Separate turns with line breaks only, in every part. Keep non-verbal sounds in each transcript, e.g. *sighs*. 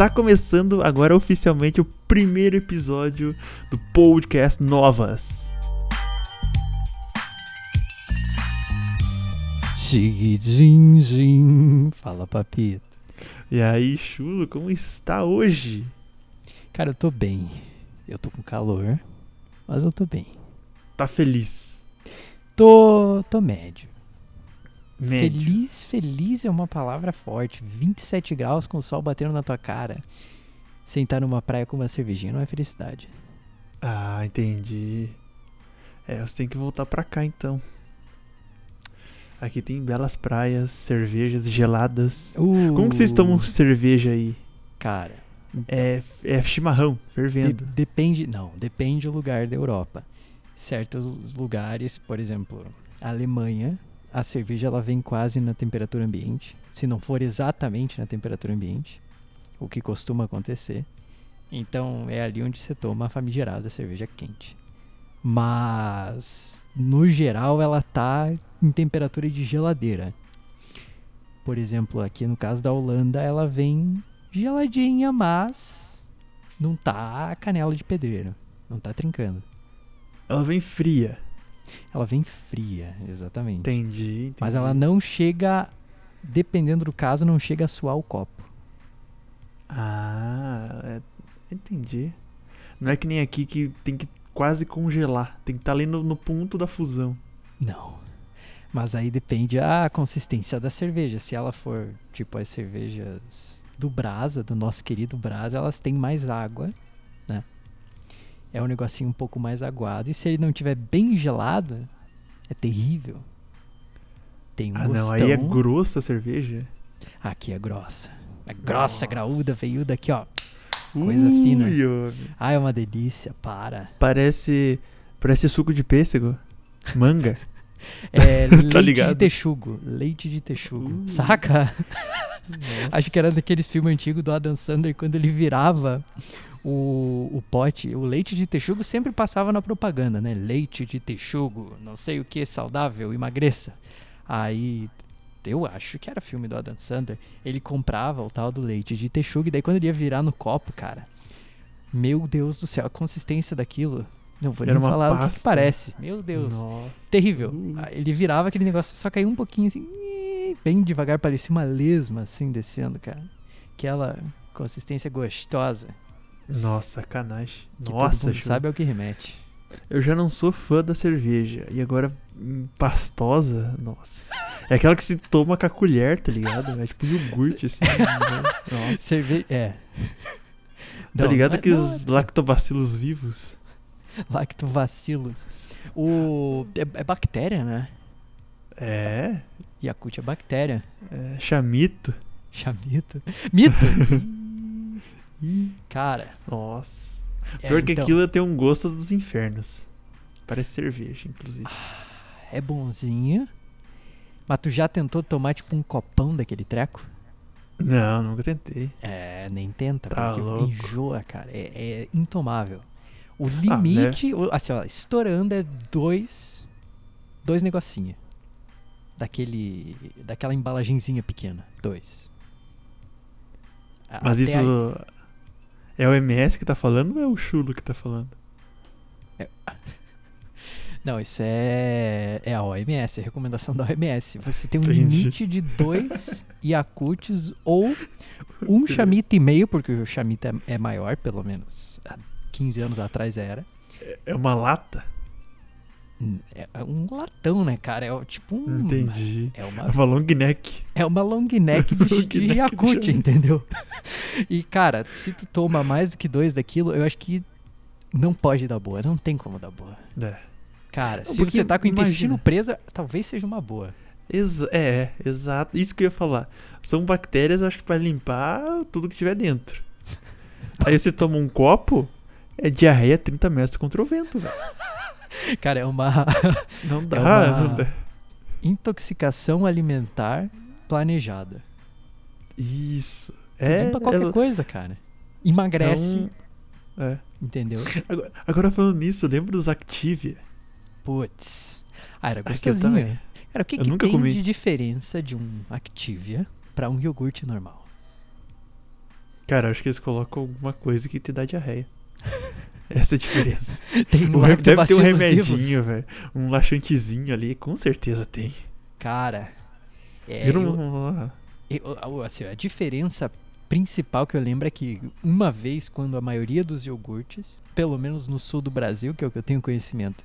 Está começando agora oficialmente o primeiro episódio do podcast Novas.
Xiguidindim. Fala, papito.
E aí, chulo, como está hoje?
Cara, eu tô bem. Eu tô com calor, mas eu tô bem.
Tá feliz?
Tô, tô médio.
Médio.
Feliz, feliz é uma palavra forte. 27 graus com o sol batendo na tua cara. Sentar numa praia com uma cervejinha não é felicidade.
Ah, entendi. É, você tem que voltar pra cá então. Aqui tem belas praias, cervejas geladas.
Uh,
Como que vocês tomam cerveja aí?
Cara,
É, é chimarrão,
de-
fervendo.
depende. Não, depende do lugar da Europa. Certos lugares, por exemplo, a Alemanha, a cerveja ela vem quase na temperatura ambiente. Se não for exatamente na temperatura ambiente, o que costuma acontecer. Então é ali onde você toma a famigerada cerveja quente. Mas no geral ela tá em temperatura de geladeira. Por exemplo, aqui no caso da Holanda, ela vem geladinha, mas não tá canela de pedreiro. Não tá trincando.
Ela vem fria.
Ela vem fria, exatamente.
Entendi, entendi.
Mas ela não chega, dependendo do caso, não chega a suar o copo.
Ah, é, entendi. Não é que nem aqui que tem que quase congelar. Tem que estar ali no, no ponto da fusão.
Não. Mas aí depende a consistência da cerveja. Se ela for tipo as cervejas do Brasa, do nosso querido Brasa, elas têm mais água, né? É um negocinho um pouco mais aguado. E se ele não tiver bem gelado, é terrível. Tem um
Ah, não. Aí é
gostão.
grossa a cerveja.
Aqui é grossa. É grossa,
Nossa.
graúda, veiuda aqui, ó. Coisa fina.
Ui, homem.
Ah, é uma delícia, para.
Parece. Parece suco de pêssego. Manga. *laughs*
É *laughs* leite de
ligado?
texugo. Leite de texugo.
Uh.
Saca? *laughs*
Nossa.
Acho que era daqueles filmes antigos do Adam Sandler quando ele virava o, o pote. O leite de texugo sempre passava na propaganda, né? Leite de texugo, não sei o que, saudável, emagreça. Aí. Eu acho que era filme do Adam Sandler. Ele comprava o tal do leite de texugo e daí quando ele ia virar no copo, cara. Meu Deus do céu, a consistência daquilo. Não vou nem falar o que que,
pasta.
parece. Meu Deus.
Nossa.
Terrível.
Uh.
Ah, Ele virava aquele negócio, só caiu um pouquinho assim, bem devagar, parecia uma lesma assim descendo, cara. Aquela consistência gostosa.
Nossa, sacanagem.
Que
Nossa,
todo mundo sabe ao que remete.
Eu já não sou fã da cerveja. E agora, hum, pastosa, nossa. É aquela que se toma com a colher, tá ligado? É tipo iogurte, assim. né? *laughs*
Cerveja. É.
Tá
Não,
ligado
não é- não é-
lactobacilos vivos?
Lactobacilos. O. É, é bactéria, né?
É,
Yakult é bactéria.
é chamito.
Chamito. Mito! *laughs* Cara.
Nossa.
é,
Pior que
então,
aquilo tem um gosto dos infernos. Parece cerveja, inclusive.
É bonzinha. Mas tu já tentou tomar tipo um copão daquele treco?
Não, nunca tentei.
É, nem tenta,
Tá
porque
louco.
enjoa, cara. É, é intomável. O
né?
limite, o- assim, ó, estourando é dois. Dois negocinhos. Daquele. Daquela embalagenzinha pequena. Dois.
Mas
até
isso.
aí-
É o MS que tá falando ou é o Chulo que tá falando? *laughs*
Não, isso é. É a OMS, é a recomendação da OMS. Você tem um
Entendi.
limite de dois *laughs* Yakults ou um chamito e meio, porque o chamito é, é maior, pelo menos. Há 15 anos atrás era.
É uma lata?
É um latão, né, cara? É tipo um.
Entendi.
É
É
uma,
uma long neck.
é uma long neck de, *laughs*
Long
de
neck de
entendeu? E, cara, se tu toma mais do que dois daquilo, eu acho que não pode dar boa. Não tem como dar boa.
É.
Cara,
Não,
se você tá com o intestino
imagina.
preso, talvez seja uma boa.
Exa- é, exato. Isso que eu ia falar. São bactérias, eu acho que pra limpar tudo que tiver dentro. *laughs* Aí você toma um copo, é diarreia 30 metros contra o vento, velho. *laughs*
Cara, é uma *laughs*
Não dá, *laughs*
uma-
não dá.
intoxicação alimentar planejada.
Isso.
Tudo
É,
pra qualquer coisa, cara. Emagrece,
é É.
entendeu?
Agora, agora falando nisso, lembra dos Activia?
Putz. Ah, era gostosinho. Cara, o que,
Eu
que
nunca
tem
comi.
de diferença de um Activia pra um iogurte normal?
Cara, acho que eles colocam alguma coisa que te dá diarreia. *laughs* Essa é a diferença. *laughs*
Tem
O re- Deve ter um remedinho, velho. Um laxantezinho ali, com certeza tem.
Cara, é,
eu- não.
eu- eu- assim, a diferença principal que eu lembro é que uma vez, quando a maioria dos iogurtes, pelo menos no sul do Brasil, que é o que eu tenho conhecimento,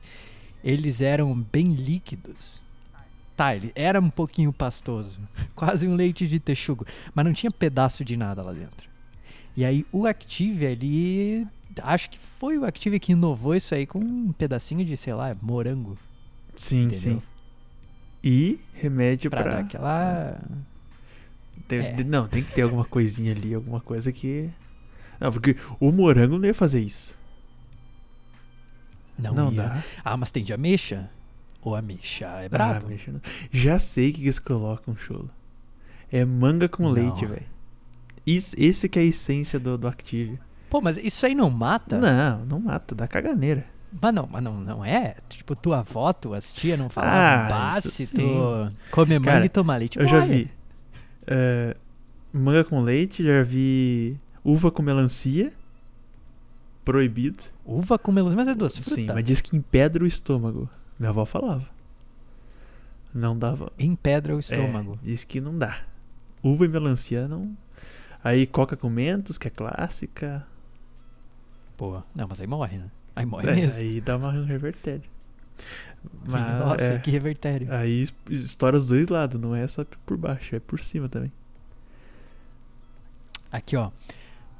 eles eram bem líquidos. Tá, ele era um pouquinho pastoso, *laughs* quase um leite de texugo, mas não tinha pedaço de nada lá dentro. E aí o Active ali, acho que foi o Active que inovou isso aí com um pedacinho de, sei lá, morango,
Sim,
entendeu?
sim. E remédio
Pra
pra.
aquela
Tem-
É.
Não, tem que ter alguma coisinha ali, alguma coisa que. Não, porque o morango não ia fazer isso.
Não,
Não,
ia.
dá.
Ah, mas tem de ameixa? O ameixa é
Ah,
brabo.
mexa não. Já sei o que eles colocam, cholo. É manga com
Não.
leite, velho. Esse que é a essência do, do Active.
Pô, mas isso aí não mata?
Não, não mata, dá caganeira.
Mas não, mas não, não é? Tipo, tua avó, tuas tia não
Ah,
falavam, bah,
isso
se
sim.
tu come manga
Cara,
e toma leite,
Eu já
morre."
vi é, manga com leite, já vi uva com melancia. Proibido.
Uva com melancia, mas é duas frutas.
Sim, mas diz que empedra o estômago. Minha avó falava. Não dava.
Empedra o
É,
estômago.
diz que não dá. Uva e melancia não. Aí coca com mentos, que é clássica.
Pô, não, mas aí morre, né? Aí morre
É,
mesmo.
aí dá uma um revertério. *laughs* Mas,
Nossa,
é,
que revertério.
Aí es- estoura os dois lados, não é só por baixo, é por cima também.
Aqui, ó.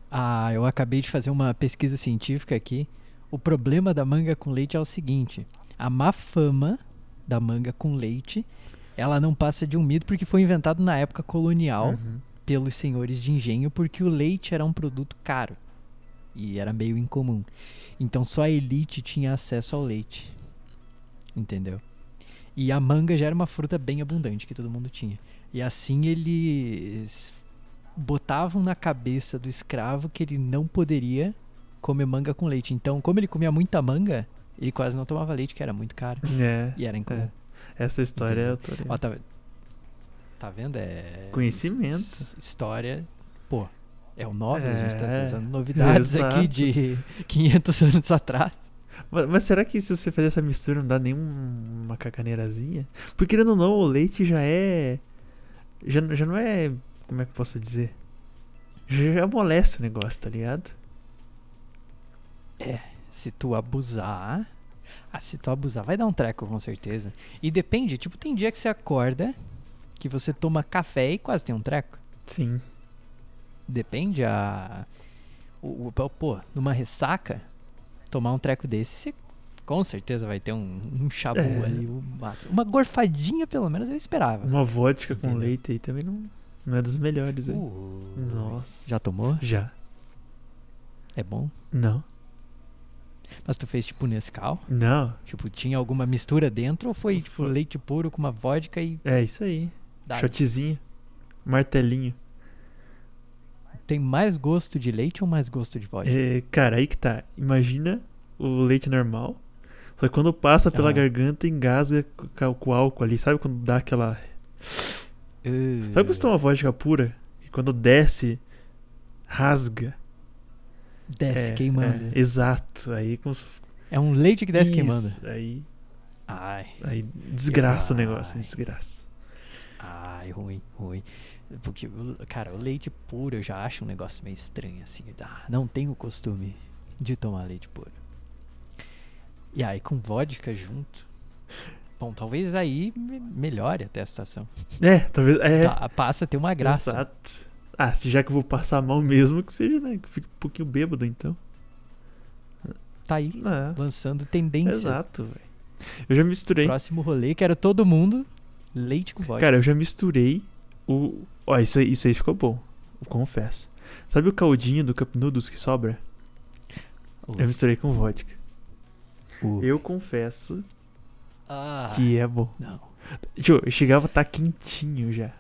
Ah, eu acabei de fazer uma pesquisa científica aqui. O problema da manga com leite é o seguinte: a má fama da manga com leite, ela não passa de um mito porque foi inventado na época colonial
Uhum.
pelos senhores de engenho porque o leite era um produto caro e era meio incomum. Então só a elite tinha acesso ao leite. Entendeu? E a manga já era uma fruta bem abundante que todo mundo tinha. E assim eles botavam na cabeça do escravo que ele não poderia comer manga com leite. Então, como ele comia muita manga, ele quase não tomava leite, que era muito caro
É,
e era incomum.
essa história eu tô
Ó, tá, tá vendo? É.
Conhecimento.
his- História. Pô, é o 9, a gente tá
É,
usando novidades aqui
exato.
de *laughs* 500 anos atrás.
Mas, mas será que se você fazer essa mistura não dá nenhuma caganeirazinha? Porque querendo ou não, o leite já é. Já, já não é. Como é que eu posso dizer? Já amolece o negócio, tá ligado?
Se tu abusar. Ah, se tu abusar, vai dar um treco com certeza. E depende, tipo, tem dia que você acorda, que você toma café e quase tem um treco.
Sim.
Depende a. O, o- pô, numa ressaca, tomar um treco desse, você com certeza vai ter um, um chabu
É.
ali. Uma, uma gorfadinha, pelo menos, eu esperava.
Uma vodka com
Entendeu?
leite aí também não, não é das melhores.
Uh,
Nossa.
Já tomou?
Já.
É bom?
Não.
Mas tu fez tipo Nescau?
Não.
Tipo, tinha alguma mistura dentro ou foi tipo leite puro com uma vodka e
É isso aí. Shotzinho. Martelinho.
Tem mais gosto de leite ou mais gosto de vodka?
É, cara, aí que tá. Imagina o leite normal. Só que quando passa pela
Aham.
garganta, engasga com o álcool ali. Sabe quando dá aquela.
Uh,
Sabe quando você toma vodka pura? E quando desce, rasga.
Desce
É,
queimando.
É, exato. Aí como se...
É um leite que desce
Isso,
queimando.
Aí,
Ai,
aí desgraça o
Ai.
negócio, desgraça.
ai, ruim, ruim. Porque, cara, o leite puro eu já acho um negócio meio estranho, assim. Ah, não tenho o costume de tomar leite puro. E aí, com vodka junto. Bom, talvez aí me- melhore até a situação.
É, talvez. É,
Tá, passa a ter uma graça.
Exato. Ah, se já que eu vou passar mal mesmo, que seja, né? Que eu fique um pouquinho bêbado, então.
Tá aí,
É,
lançando tendências.
exato, velho. Eu já misturei.
Próximo rolê, quero todo mundo leite com vodka.
Cara, eu já misturei o. Ó, isso aí, isso aí ficou bom. Eu confesso. Sabe o caldinho do Cup Noodles que sobra?
O-
Eu misturei com vodka.
o-
Eu confesso
Ah,
que é bom.
não.
Tio, eu chegava a tá quentinho já.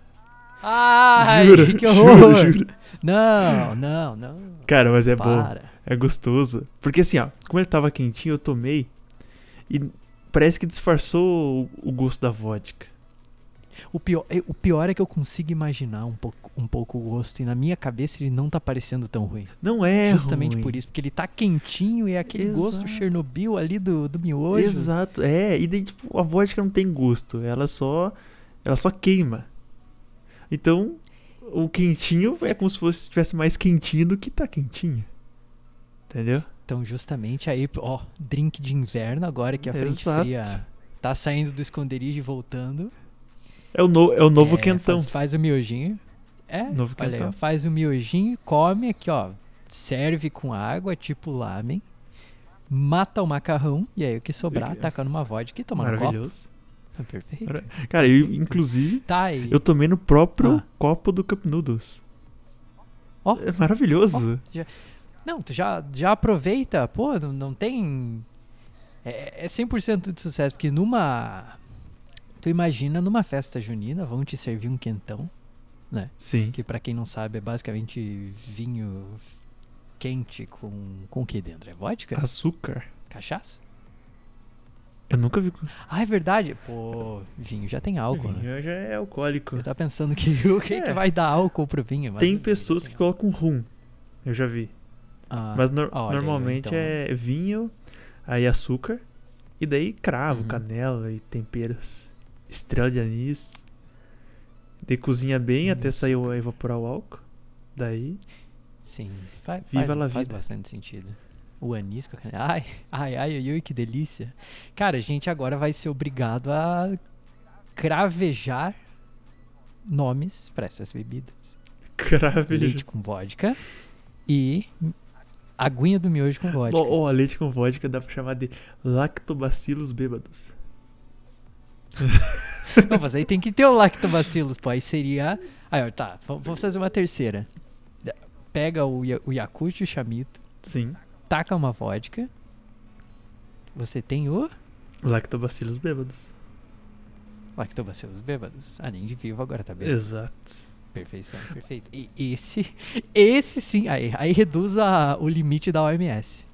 Ai,
juro, *laughs*
que horror!
juro, juro.
Não, não, não.
Cara, mas é bom.
Para.
É gostoso. Porque assim, ó, como ele tava quentinho, eu tomei e parece que disfarçou o, o gosto da vodka.
O pior, é- o pior é que eu consigo imaginar um pouco, um pouco o gosto e na minha cabeça ele não tá parecendo tão ruim.
Não é
Justamente
ruim.
por isso, porque ele tá quentinho e é aquele gosto
Exato.
Chernobyl ali do, do miojo.
Exato. É, e daí, tipo, a vodka não tem gosto. Ela só. Ela só queima. Então, o quentinho é como se fosse estivesse mais quentinho do que tá quentinho. Entendeu?
Então, justamente aí, ó, drink de inverno agora que a frente
Exato.
fria tá saindo do esconderijo e voltando.
É o, no, é o novo
É,
quentão.
Faz, faz o miojinho. É,
Novo
olha
quentão.
faz o miojinho, come aqui, ó. Serve com água, tipo lamen. Mata o macarrão e aí o que sobrar,
ó.
taca numa vodka e toma no copo.
Maravilhoso.
Perfeito.
Mara- Cara, eu, inclusive,
Tá aí.
eu tomei no próprio
Ah.
copo do Cup Noodles.
Ó.
É maravilhoso.
Não, tu já, já aproveita, pô, não, não tem. É, é 100% de sucesso, porque numa. Tu imagina numa festa junina, vão te servir um quentão,
Sim.
que pra quem não sabe é basicamente vinho quente com. com o que dentro? É vodka?
Açúcar.
Cachaça?
Eu nunca vi.
Ah, é verdade. Pô, vinho já tem álcool, né?
Vinho já é alcoólico.
Eu tava pensando que *laughs* o que,
É.
que vai dar álcool pro vinho? mas
Tem pessoas que colocam rum. Eu já vi.
Ah,
Mas nor-
olha
normalmente
então.
é vinho, aí açúcar, e daí cravo,
Uhum.
canela e temperos. Estrela de anis. Daí cozinha bem
Hum,
até sair o, evaporar o álcool. Daí.
Sim, faz,
Viva
faz, faz bastante sentido. O anis com a canela. Ai, ai, ai, ai, ai, que delícia. Cara, a gente agora vai ser obrigado a cravejar nomes para essas bebidas.
Crave.
Leite com vodka e aguinha do miojo com vodka.
Ó, ó, leite com vodka dá pra chamar de lactobacilos bêbados. *laughs*
Não, mas aí tem que ter o lactobacilos, pô. Aí seria. Aí, ó, tá, vamos fazer uma terceira. Pega o, o Yakult e o Chamito,
Sim.
taca uma vodka. Você tem o
Lactobacilos bêbados.
lactobacilos bêbados. Além de vivo, agora tá bem.
Exato.
Perfeição, perfeito. E esse, *laughs* esse sim, aí, aí reduz a- o limite da OMS.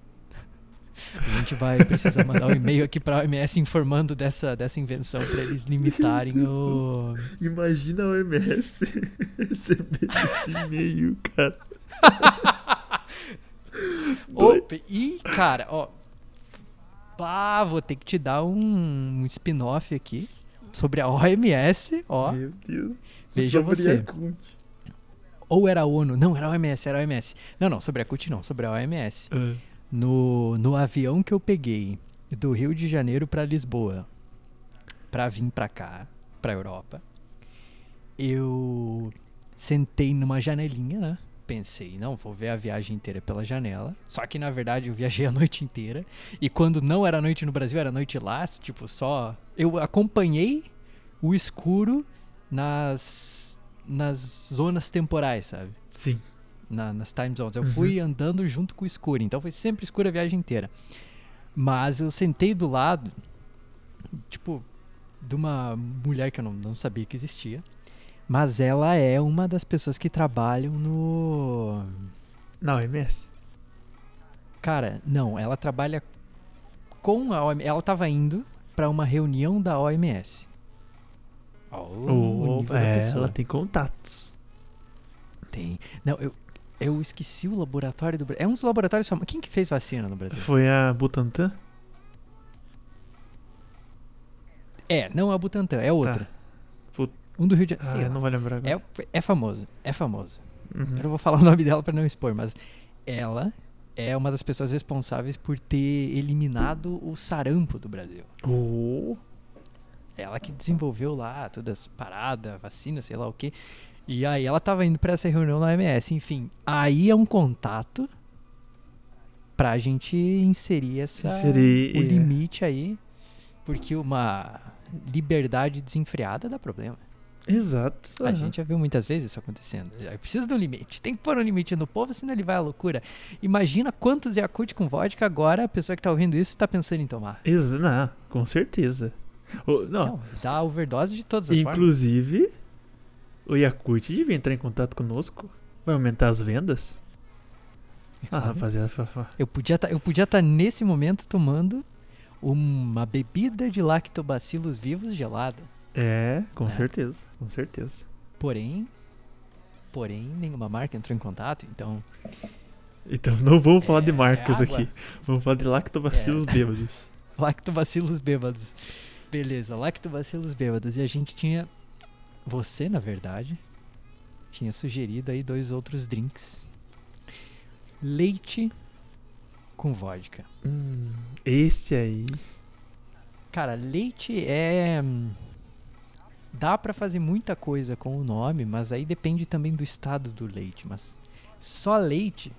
A gente vai precisar mandar um e-mail aqui pra OMS informando dessa, dessa invenção pra eles limitarem o.
Imagina a OMS *laughs* receber esse e-mail, cara. *laughs*
Opa, e, cara, ó. Pá, vou ter que te dar um, um spin-off aqui sobre a OMS, ó.
Meu Deus.
Veja
Sobre
você.
Yakult.
Ou era a ONU? Não, era a OMS, era a OMS. Não, não, sobre a CUT não, sobre a OMS.
Ah,
No, no avião que eu peguei do Rio de Janeiro pra Lisboa, pra vir pra cá, pra Europa, eu sentei numa janelinha, né? Pensei, não, vou ver a viagem inteira pela janela. Só que na verdade eu viajei *laughs* a noite inteira. E quando não era noite no Brasil, era noite lá, tipo, só. Eu acompanhei o escuro nas, nas zonas temporais, sabe?
sim.
Na- nas time zones. Eu
Uhum.
fui andando junto com o escuro, então foi sempre escuro a viagem inteira. Mas eu sentei do lado, tipo, de uma mulher que eu não, não sabia que existia. Mas ela é uma das pessoas que trabalham no.
Na OMS?
Cara, não, ela trabalha com a OMS. Ela tava indo pra uma reunião da OMS. Ó, o
Ou
nível da
é, ela tem contatos.
Tem. Não, eu, eu esqueci o laboratório do Brasil. É um dos laboratórios famosos. Quem que fez vacina no Brasil?
Foi a Butantan?
É, não é o Butantan, é outra.
Put-
Um do Rio de
Ah,
Janeiro.
eu não vou lembrar agora.
é, é famoso, é famoso.
Uhum.
Eu não vou falar o nome dela pra não expor, mas ela é uma das pessoas responsáveis por ter eliminado o sarampo do Brasil.
Oh,
Ela que desenvolveu lá todas as paradas, vacina, sei lá o quê. E aí ela tava indo pra essa reunião na OMS, enfim. Aí é um contato pra gente inserir essa
Inserir,
o
é.
limite aí, porque uma liberdade desenfreada dá problema.
exato.
A
aham.
gente já viu muitas vezes isso acontecendo. Precisa de um limite. Tem que pôr um limite no povo, senão ele vai à loucura. Imagina quantos Yakult com vodka agora a pessoa que tá ouvindo isso tá pensando em tomar.
Exa não, com certeza. O- não,
Não, dá overdose de todas as formas.
inclusive, o Yakult devia entrar em contato conosco. Vai aumentar as vendas?
É
Ah, rapaziada.
Eu podia tá, estar nesse momento tomando uma bebida de lactobacilos vivos gelada.
É, com
É.
certeza, com certeza.
Porém, porém, nenhuma marca entrou em contato, então
Então não vamos falar de
É,
marcas
água.
aqui. Vamos falar de lactobacilos *laughs* bêbados.
lactobacilos bêbados. Beleza, lactobacilos bêbados. E a gente tinha, você na verdade, tinha sugerido aí dois outros drinks. Leite com vodka.
Hum, esse aí.
Cara, leite é. hum, Dá pra fazer muita coisa com o nome, mas aí depende também do estado do leite. Mas só leite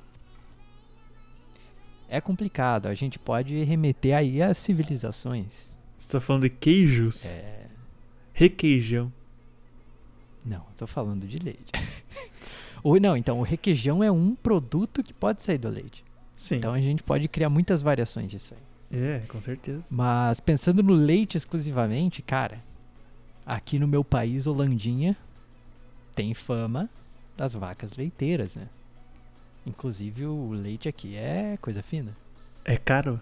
é complicado. A gente pode remeter aí às civilizações.
Você tá falando de queijos?
É.
Requeijão.
Não, tô falando de leite. *laughs* Ou não, então o requeijão é um produto que pode sair do leite.
Sim.
Então a gente pode criar muitas variações disso aí.
É, com certeza.
Mas pensando no leite exclusivamente, cara, aqui no meu país, Holandinha, tem fama das vacas leiteiras, né? Inclusive o leite aqui é coisa fina.
É caro?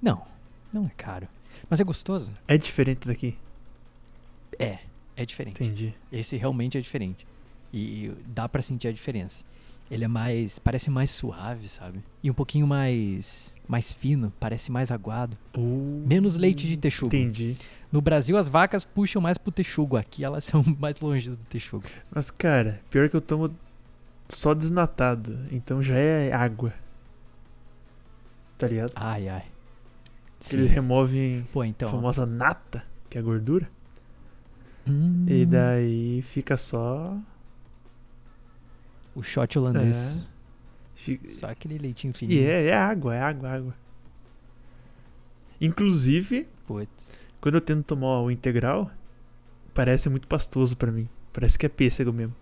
Não, não é caro. Mas é gostoso.
É diferente daqui?
É, é diferente.
Entendi.
Esse realmente é diferente. E dá pra sentir a diferença. Ele é mais, parece mais suave, sabe? E um pouquinho mais mais fino, parece mais aguado.
Uh,
Menos leite de texugo.
Entendi.
No Brasil as vacas puxam mais pro texugo, aqui elas *laughs* são mais longe do texugo.
Mas, cara, pior que eu tomo só desnatado. Então já é água. Tá ligado?
Ai ai.
Eles removem
Pô,
a
então.
famosa nata, que é a gordura.
Hum,
E daí fica só.
o shot holandês.
fica-
Só aquele leitinho fininho.
E é, é água, é água, é água. Inclusive, quando eu tento tomar o integral, parece muito pastoso pra mim. Parece que é pêssego mesmo.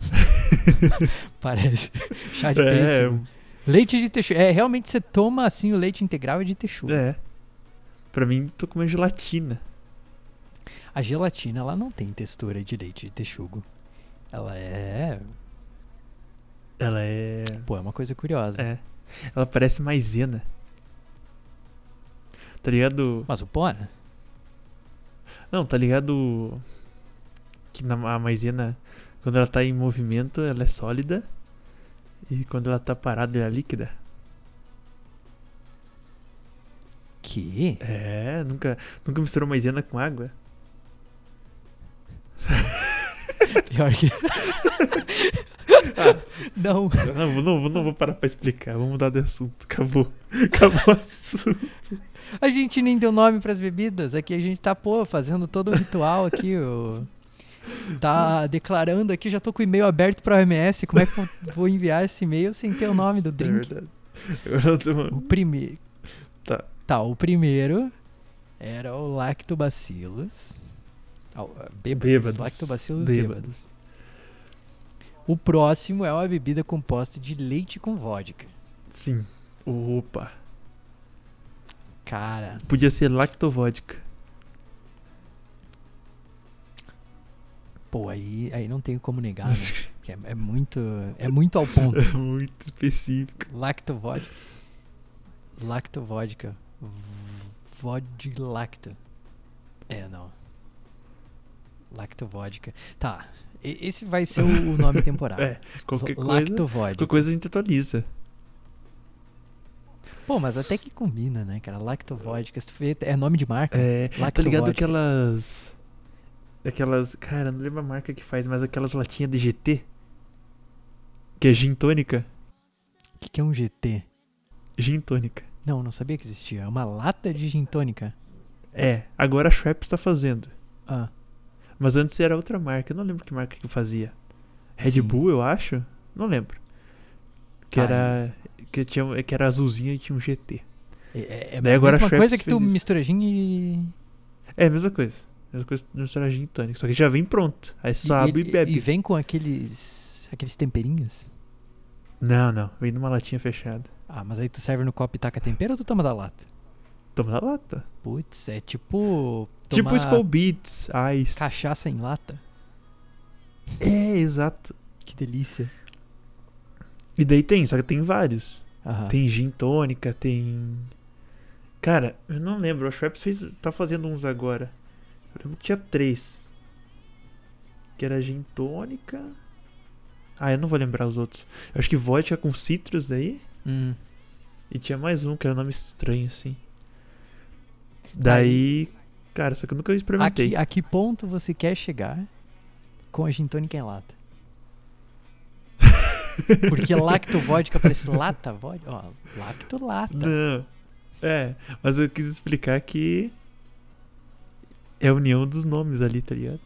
*laughs*
Parece. Chá de
É,
pêssego. Leite de texugo. É, realmente você toma assim o leite integral é de texugo.
É. Pra mim, tô comendo gelatina.
A gelatina, ela não tem textura de leite de texugo. Ela é.
Ela é.
Pô, é uma coisa curiosa.
É. Ela parece maisena. Tá ligado?
Mas o pó, né?
Não, tá ligado? Que na, a maisena, quando ela tá em movimento, ela é sólida. E quando ela tá parada, ela é líquida.
Que?
É, nunca, nunca misturou maisena com água?
Pior que. não.
Não, vou- não, vou- não vou parar pra explicar. Vamos mudar de assunto. Acabou. Acabou o assunto.
A gente nem deu nome pras bebidas. Aqui a gente tá, pô, fazendo todo um ritual aqui. O... Tá declarando aqui, já tô com o e-mail aberto pra OMS. Como é que eu vou enviar esse e-mail sem ter o nome do
É
drink?
verdade. Agora eu tô-
O primeiro.
Tá.
Tá, o primeiro era o Lactobacillus. O- Bêbados.
Bêbados.
Lactobacillus
Bêbados.
bêbados. O próximo é uma bebida composta de leite com vodka.
Sim. Opa.
Cara,
Podia ser lactovodka.
pô, aí, aí não tem como negar, né? *laughs* É, é muito, é muito ao ponto.
É *laughs* muito específico.
Lactovodka. Lactovodka. Vodlacto. É, não. Lactovodka. Tá. Esse vai ser o nome *laughs* temporário.
É, qualquer coisa.
Lactovodka.
Qualquer coisa a gente atualiza.
Pô, mas até que combina, né, cara? Lactovodka. É nome de marca.
É, tá
Lactovodka.
ligado aquelas. Aquelas. Cara, não lembro a marca que faz, mas aquelas latinhas de GT. Que é gin tônica.
O que, que é um GT?
Gin tônica.
Não, não sabia que existia. É uma lata de gin tônica.
É, agora a Schweppes tá fazendo.
Ah,
Mas antes era outra marca, eu não lembro que marca que fazia. Red
Sim.
Bull, eu acho? Não lembro. Que
Ah,
era. Que, tinha, que era azulzinha e tinha um GT.
é, é, é
Daí agora a
mesma coisa que tu
isso.
mistura gin e...
É a mesma coisa. Mesma coisa que misturar gin tônica. Só que já vem pronto. Aí só
e,
abre e,
e-
bebe.
E vem com aqueles... Aqueles temperinhos.
Não, não. Vem numa latinha fechada.
Ah, mas aí tu serve no copo e taca tempero ou tu toma da lata?
Toma da lata.
Putz, é tipo.
Tipo Skull Beats, Ice.
Cachaça em lata.
É, exato.
Que delícia.
E daí tem, só que tem vários.
Aham.
Tem gin tônica, tem. Cara, eu não lembro. A Schweppes fez, tá fazendo uns agora. Eu lembro que tinha três. Que era gin tônica. Ah, eu não vou lembrar os outros. Eu acho que vodka com citrus daí.
Hum.
E tinha mais um que era um nome estranho, assim. Daí. Cara, só que eu nunca experimentei.
Aqui, a que ponto você quer chegar com a gin tônica em lata? *laughs* Porque lacto vodka parece lata vodka. Ó, lacto lata.
Não. É, mas eu quis explicar que. É a união dos nomes ali, tá ligado?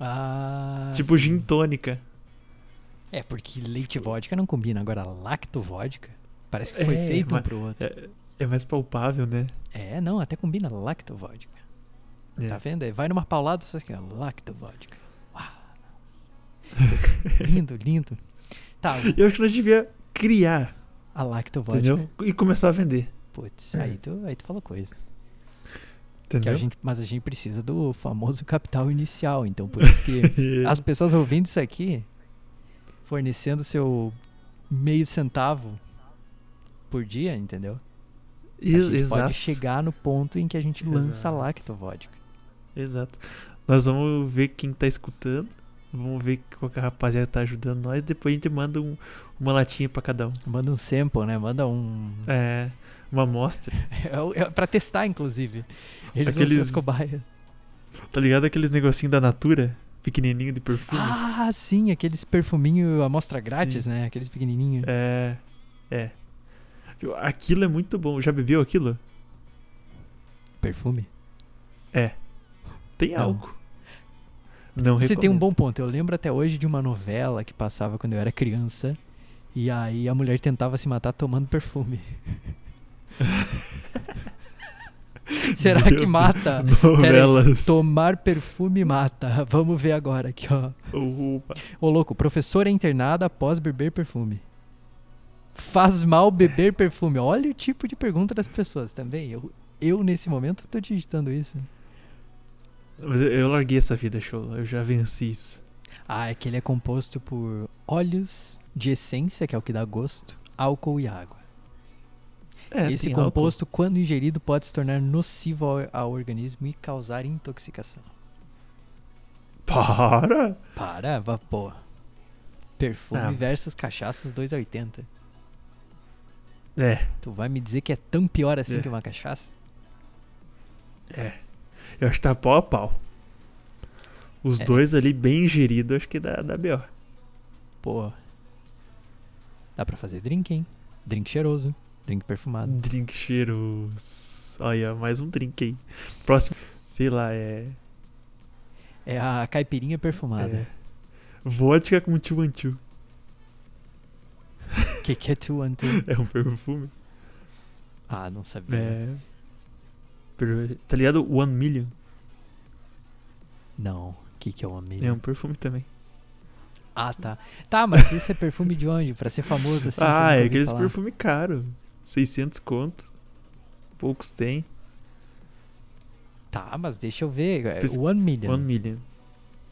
Ah.
tipo
sim.
gin tônica.
É, porque leite vodka não combina. Agora, lacto vodka parece que foi
É,
feito um
mas-
pro outro.
É, é mais palpável, né?
É, não, até combina lacto vodka.
É.
Tá vendo? Aí Vai numa paulada, só assim, ó, lacto vodka. Uau. *laughs* lindo, lindo. Tá,
Eu acho que nós devia criar,
a lacto vodka.
entendeu? E começar a vender.
Putz, aí tu, aí tu falou coisa. A gente, mas a gente precisa do famoso capital inicial. Então, por isso que *laughs* as pessoas ouvindo isso aqui, fornecendo seu meio centavo por dia, entendeu? A
Ex-
gente
Exato.
pode chegar no ponto em que a gente lança
Exato.
lacto vodka.
Exato. Nós vamos ver quem tá escutando. Vamos ver qual que a rapaziada tá ajudando nós. Depois a gente manda um- uma latinha pra cada um.
Manda um sample, né? Manda um.
É. Uma amostra. *laughs*
É, é pra testar, inclusive. Eles vão
Aqueles-
as cobaias.
Tá ligado aqueles negocinhos da Natura? Pequenininho de perfume?
Ah, sim, aqueles perfuminho amostra grátis,
Sim.
né? Aqueles pequenininhos.
É. É. Aquilo é muito bom. Já bebeu aquilo?
Perfume.
Tem
Não.
álcool. Não
Você tem um bom ponto. Eu lembro até hoje de uma novela que passava quando eu era criança. E aí a mulher tentava se matar tomando perfume. *laughs* Será
Meu
que mata?
Novelas.
Tomar perfume mata. Vamos ver agora aqui, ó.
Opa.
Ô louco, professora internada após beber perfume. Faz mal beber perfume. Olha o tipo de pergunta das pessoas também. Eu, eu nesse momento, tô digitando isso.
Mas eu, eu larguei essa vida, show. Eu já venci isso.
Ah, é que ele é composto por óleos de essência, que é o que dá gosto, álcool e água.
É,
Esse
tem álcool.
composto, quando ingerido, pode se tornar nocivo ao, ao organismo e causar intoxicação.
Para!
Para, vapor. Perfume
Ah,
versus cachaças 2,80.
É,
Tu vai me dizer que é tão pior assim
É.
que uma cachaça?
é. Eu acho que tá pau a pau. Os
É.
dois ali bem ingeridos, acho que dá, dá B.O.
Pô. Dá pra fazer drink, hein? Drink cheiroso. Drink perfumado.
Drink cheiroso. Olha, mais um drink aí. Próximo, sei lá, é.
É a caipirinha perfumada.
é vodka com chuanchu.
Que que é tu, Antu?
É um perfume.
Ah, não sabia.
É. Per- Tá ligado? One Million.
Não. Que que é o amigo?
É um perfume também.
Ah, tá. Tá, mas isso é perfume de onde? Pra ser famoso assim?
ah, é aqueles
falar.
perfume caro. 600 conto. Poucos tem.
Tá, mas deixa eu ver. É
Pes-
One Million.
One Million.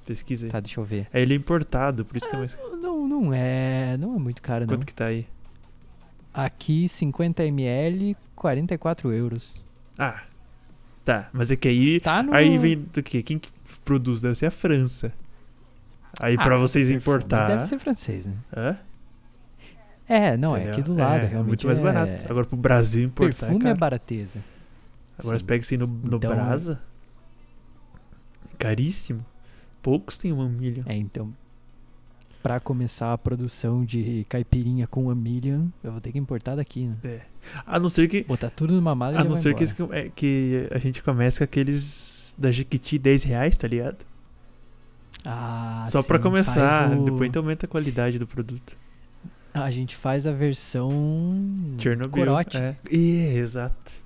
Pesquisa aí.
Tá, deixa eu ver.
Aí ele é importado, por isso que é mais.
Não, não é. Não é muito caro, não.
Quanto que tá aí?
Aqui, 50ml, 44 euros.
Ah, tá. Mas é que aí.
Tá no.
Aí vem do quê? Quem que produz? Deve ser a França. Aí
Ah,
pra vocês importar.
Deve ser francês, né?
Hã?
É, não, é
Entendeu?
aqui do lado,
É,
realmente.
muito mais
é-
barato. Agora pro Brasil importar.
Perfume
é
é, barateza.
Agora
Sim.
você pega isso aí no, no
Então-
Brasa. Caríssimo. Poucos tem One Million.
É, então. Pra começar a produção de caipirinha com a million, eu vou ter que importar daqui, né?
A não ser que.
Botar tudo numa mala e
A não ser que, é, que a gente comece com aqueles da Jequiti 10 reais, tá ligado?
Ah,
Só pra
sim,
começar,
faz o-
depois então aumenta a qualidade do produto.
A gente faz a versão.
Chernobyl.
Corote.
É. Ih, exato.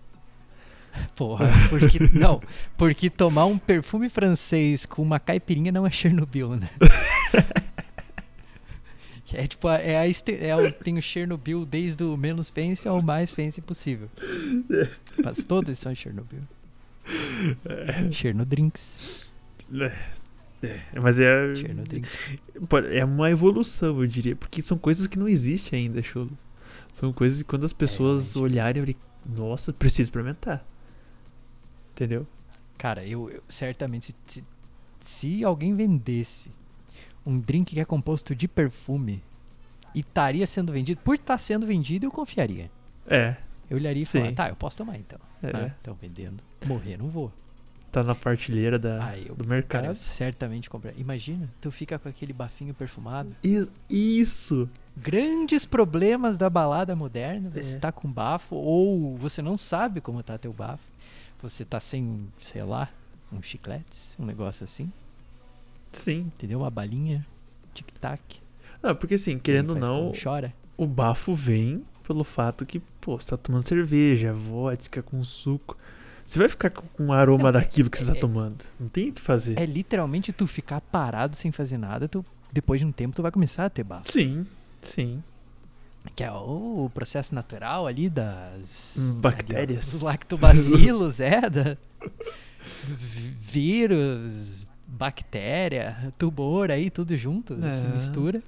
Porra, porque. *laughs* não, porque tomar um perfume francês com uma caipirinha não é Chernobyl, né? É tipo, é a é o, tem o Chernobyl desde o menos fancy ao mais fancy possível. Mas todos são Chernobyl. Chernodrinks.
É, mas é.
Chernodrinks.
pode- É uma evolução, eu diria. Porque são coisas que não existem ainda, Cholo. São coisas que quando as pessoas
Realmente.
olharem, eu falei, nossa, preciso experimentar. Entendeu?
Cara, eu, eu- certamente, se, se, alguém vendesse um drink que é composto de perfume e estaria sendo vendido, por estar sendo vendido, eu confiaria.
É,
Eu olharia e falaria, tá, eu posso tomar então.
é.
Estão vendendo. Morrer, não vou.
Tá na partilheira da,
Aí eu-
do
Cara,
mercado.
eu certamente comprar. Imagina, tu fica com aquele bafinho perfumado.
Isso!
Grandes problemas da balada moderna. Você
É.
tá com bafo ou você não sabe como tá teu bafo. Você tá sem, sei lá, um chicletes, um negócio assim.
Sim.
Entendeu? Uma balinha, tic-tac.
Não, porque assim, querendo ou não,
Chora.
o bafo vem pelo fato que, pô, você tá tomando cerveja, vodka com suco. Você vai ficar com o aroma
Não,
daquilo que você tá
é-
tomando. Não tem o que fazer.
É literalmente tu ficar parado sem fazer nada. Tu, depois de um tempo, tu vai começar a ter bafo.
Sim, sim.
Que é o processo natural ali das
Bactérias.
ali, ó, Os lactobacilos, *laughs* é, da, vírus, bactéria, tumor aí, tudo junto, se
É.
mistura.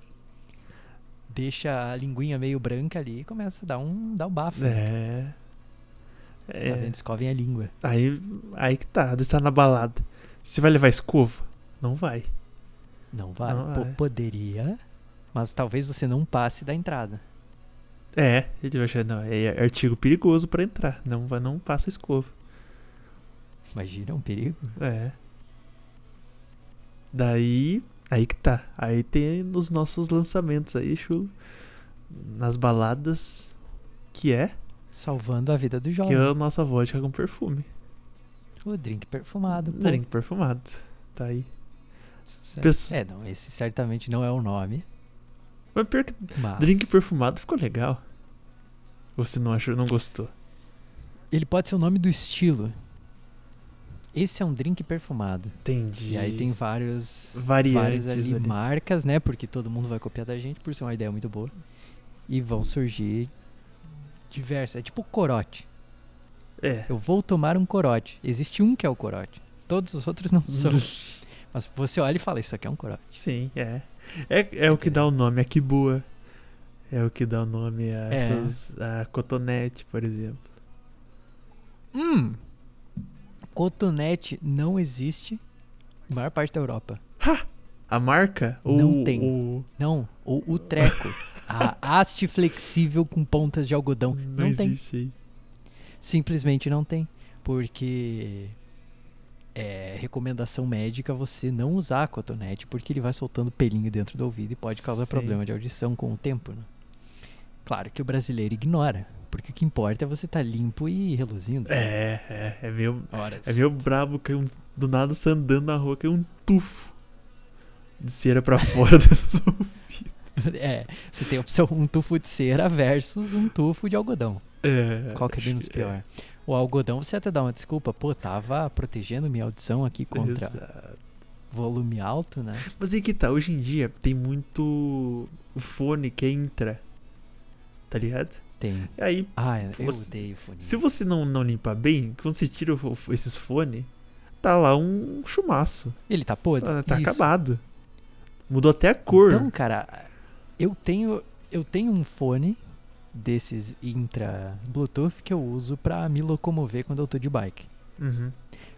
Deixa a linguinha meio branca ali e começa a dar um, dar um bafo. né?
É.
Tá
É.
vendo? Escovem a língua.
Aí, aí que tá, você tá na balada. Você vai levar escova? Não vai.
Não vai.
Não vai.
poderia, mas talvez você não passe da entrada.
É, ele vai achar, não, é artigo perigoso pra entrar. Não vai, não passa escova.
Imagina, é um perigo.
É. Daí, aí que tá. Aí tem os nossos lançamentos aí, chulo. Nas baladas, que é,
Salvando a vida do
que
jovem.
é a nossa vodka com perfume.
O drink perfumado. pô.
Drink perfumado. Tá aí.
Certo.
Pesso-
É, não, esse certamente não é o nome.
Mas pior que
Mas
drink perfumado ficou legal. Você não achou, não gostou?
ele pode ser o nome do estilo. Esse é um drink perfumado.
Entendi.
E aí tem vários
Variantes
várias ali,
ali.
marcas, né? Porque todo mundo vai copiar da gente por ser uma ideia muito boa. E vão surgir diversas. É tipo corote.
É.
Eu vou tomar um corote. Existe um que é o corote. Todos os outros não são. Mas você olha e fala, isso aqui é um corote.
Sim, é. É, é o que dá o nome a Kibua. É o que dá o nome a
É.
essas. A cotonete, por exemplo.
Hum! Cotonete não existe na maior parte da Europa.
A marca?
Não tem. Não, o, o treco. *laughs* a haste flexível com pontas de algodão.
Não,
Não, tem.
existe aí.
Simplesmente não tem. Porque é recomendação médica você não usar cotonete, porque ele vai soltando pelinho dentro do ouvido e pode causar
Sim.
problema de audição com o tempo. Né? Claro que o brasileiro ignora. Porque o que importa é você estar limpo e reluzindo.
É, é. É meio,
Horas.
é meio brabo que um, do nada você andando na rua, que é um tufo de cera pra *laughs* fora.
É, você tem a opção um tufo de cera versus um tufo de algodão.
é,
Qual que é menos pior? O algodão você até dá uma desculpa, pô, tava protegendo minha audição aqui contra
Exato.
volume alto, né?
Mas aí que tá, hoje em dia tem muito fone que entra. Tá ligado?
Tem.
E aí,
Ah, eu
Você-
odeio fone.
se você não, não limpar bem, quando você tira o esses fones, tá lá um chumaço.
Ele tá podre?
Tá, tá acabado. Mudou até a cor.
Então, cara, eu tenho eu tenho um fone desses intra Bluetooth que eu uso pra me locomover quando eu tô de bike.
Uhum.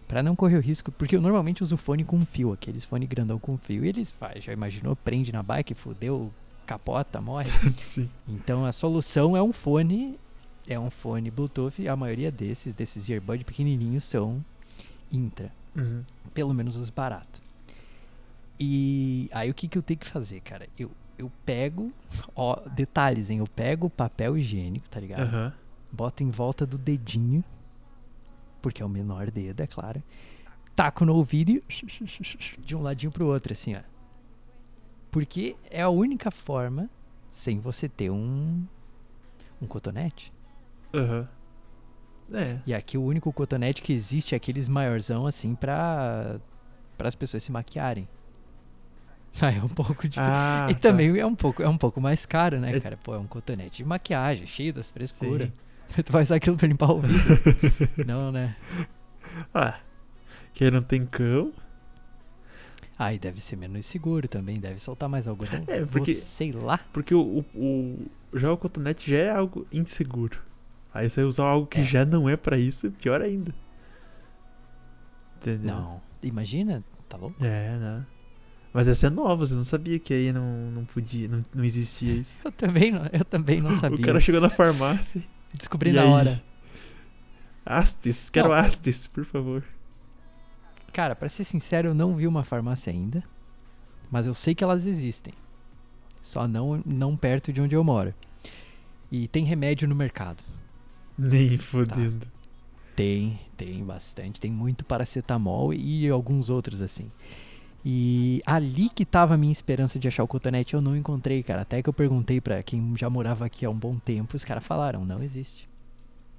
Pra não correr o risco, porque eu normalmente uso fone com fio, aqueles fone grandão com fio. E eles faz, já imaginou, prende na bike, fudeu, capota, morre. *laughs* Então a solução é um fone, é um fone Bluetooth. A maioria desses, desses earbud pequenininhos são intra,
Uhum.
pelo menos os baratos. E aí o que, que eu tenho que fazer, cara? Eu, eu pego, ó, detalhes, hein? Eu pego o papel higiênico, tá ligado?
Aham.
Boto em volta do dedinho, porque é o menor dedo, é claro. Taco no ouvido e *laughs* de um ladinho pro outro, assim, ó. Porque é a única forma, sem você ter um, um cotonete.
Aham. É.
E aqui o único cotonete que existe é aqueles maiorzão, assim, pra, para as pessoas se maquiarem. Aí *laughs* é um pouco difícil.
Ah,
e
tá.
também é um pouco, é um pouco mais caro, né,
É-
cara? Pô, é um cotonete de maquiagem, cheio das frescuras.
Sim. *laughs*
tu vai usar aquilo pra limpar o ouvido. *laughs* não, né?
Ah, quem não tem cão.
Ai, deve ser menos seguro também, deve soltar mais algodão.
É, porque-
Vou- sei lá.
Porque o, o, o- já o cotonete já é algo inseguro. Aí você usar algo que
É.
já não é pra isso, pior ainda. Entendeu?
Não. Imagina, tá louco?
É, né? Mas essa é nova, você não sabia que aí não, não podia, não, não existia isso.
Eu também não, eu também não *laughs* sabia.
O cara chegou na farmácia.
Descobri na
aí?
hora.
Astes, quero
Não.
Astes, por favor.
Cara, pra ser sincero, eu não vi uma farmácia ainda. Mas eu sei que elas existem. Só não, não perto de onde eu moro. E tem remédio no mercado.
Nem fodendo.
Tem, tem bastante. Tem muito paracetamol e alguns outros assim. E ali que tava a minha esperança de achar o cotonete, eu não encontrei, cara. Até que eu perguntei pra quem já morava aqui há um bom tempo, os caras falaram, não existe.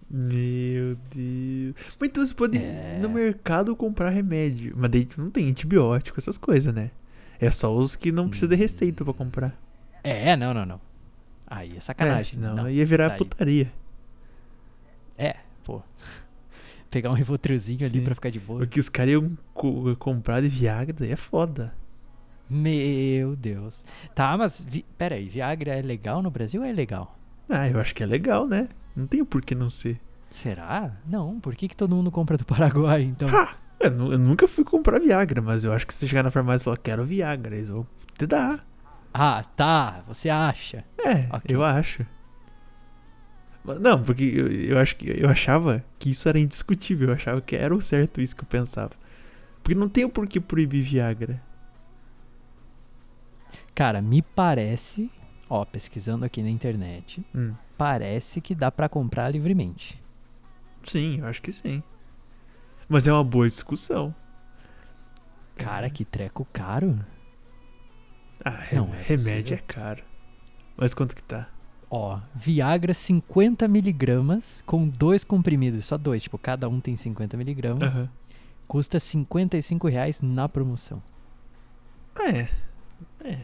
Meu Deus. Mas então você pode
É.
ir no mercado comprar remédio. Mas daí não tem antibiótico, essas coisas, né? É só os que não precisa de receita pra comprar.
É, não, não, não. Aí é sacanagem.
É, senão
não.
ia virar
daí.
putaria.
É, pô. Pegar um rivotrilzinho ali pra ficar de boa.
O que os caras iam co- comprar de Viagra, daí é foda.
Meu Deus. Tá, mas vi... pera aí, Viagra é legal no Brasil ou é legal?
Ah, eu acho que é legal, né? Não tem por que não ser.
Será? Não, por que, que todo mundo compra do Paraguai, então?
Ha! Eu, eu nunca fui comprar Viagra, mas eu acho que se você chegar na farmácia e falar, quero Viagra, eles vão te dar.
Ah, tá, você acha.
É,
Ok.
eu acho. Não, porque eu, eu acho que eu achava que isso era indiscutível. Eu achava que era o certo isso que eu pensava. Porque não tem o porquê proibir Viagra.
Cara, me parece, ó, pesquisando aqui na internet,
Hum.
parece que dá pra comprar livremente.
Sim, eu acho que sim. Mas é uma boa discussão.
Cara, que treco caro.
Ah,
Não é
remédio é caro. Mas quanto que tá?
Ó, Viagra 50 miligramas com dois comprimidos, só dois, tipo, cada um tem 50 miligramas.
Aham.
Custa 55 reais na promoção.
É. É.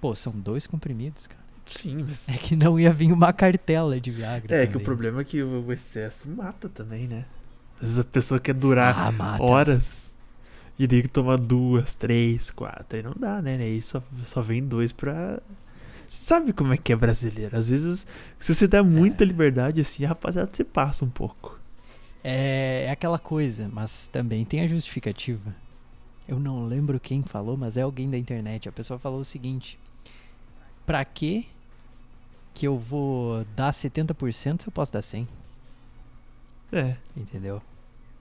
Pô, são dois comprimidos, cara.
Sim, mas.
É que não ia vir uma cartela de Viagra.
É que o
também.
problema é que o excesso mata também, né? Às vezes a pessoa quer durar
Ah,
horas e daí que tomar duas, três, quatro. Aí não dá, né? Aí só, só vem dois pra. Sabe como é que é brasileiro? Às vezes, se você dá muita liberdade assim, rapaziada, você passa um pouco.
É, é aquela coisa, mas também tem a justificativa. Eu não lembro quem falou, mas é alguém da internet. A pessoa falou o seguinte: Pra que que eu vou dar 70% se eu posso dar 100?
É.
Entendeu?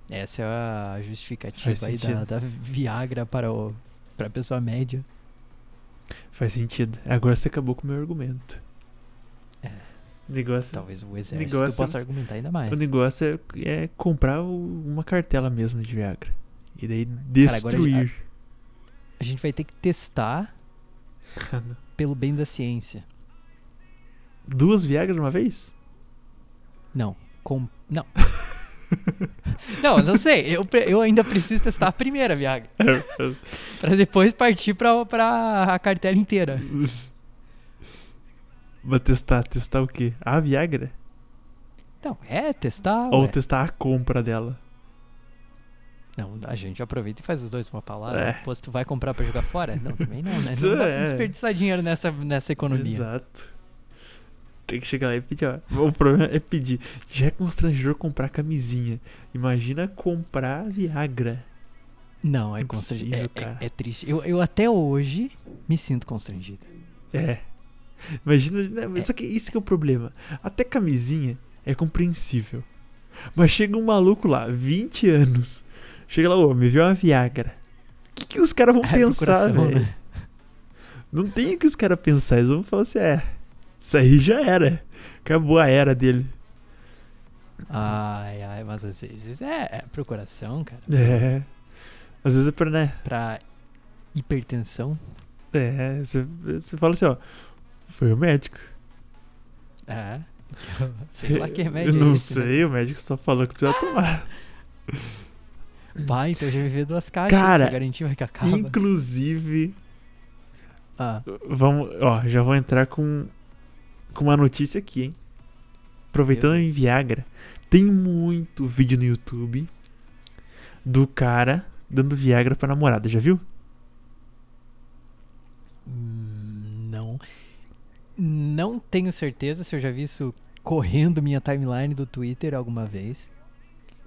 Essa é a justificativa aí da, da Viagra para o para a pessoa média.
Faz sentido. Agora você acabou com o meu argumento.
É.
Negócio,
Talvez o exército
Negócio-
possa argumentar ainda mais.
o negócio é, é comprar o- uma cartela mesmo de Viagra. E daí
Cara, agora
destruir.
A gente vai ter que testar *laughs* pelo bem da ciência.
Duas Viagra de uma vez?
Não. Com... Não. *laughs* *laughs* não, não sei. Eu, eu ainda preciso testar a primeira Viagra. *laughs* Pra depois partir pra, pra a cartela inteira. *laughs*
Mas testar, testar o quê? A Viagra?
Não, é testar.
Ou
ué.
testar a compra dela?
Não, a gente aproveita e faz os dois uma palavra.
É.
Depois tu vai comprar pra jogar fora? Não, também não, né? Não dá
é.
pra desperdiçar dinheiro nessa, nessa economia.
Exato. Tem que chegar lá e pedir, ó. O problema é pedir. Já é constrangedor comprar camisinha. Imagina comprar Viagra.
Não, é constrangido. É,
cara.
é, é triste. Eu, eu até hoje me sinto constrangido.
É. Imagina. né,
É.
Só que isso que é o problema. Até camisinha é compreensível. Mas chega um maluco lá, 20 anos. Chega lá, ô, me viu uma Viagra. O que, que os caras vão pensar, velho?
né?
Não tem o que os caras pensar. Eles vão falar assim: é, isso aí já era. Acabou a era dele.
Ai, ai, mas às vezes é, é procuração, cara.
É. Às vezes é pra, né?
Pra hipertensão.
É, você, você fala assim, ó. Foi o médico.
É. *laughs* Sei lá que remédio *laughs*
Eu não
é esse, né?
sei, o médico só falou que precisa tomar.
Vai, então já me duas caixas
Cara,
pra garantir vai que acaba.
Inclusive,
Ah,
vamos, ó, já vou entrar com, com uma notícia aqui, hein? Aproveitando em. Viagra, tem muito vídeo no YouTube do cara dando Viagra pra namorada, já viu?
Hum, Não. Não tenho certeza se eu já vi isso correndo minha timeline do Twitter alguma vez.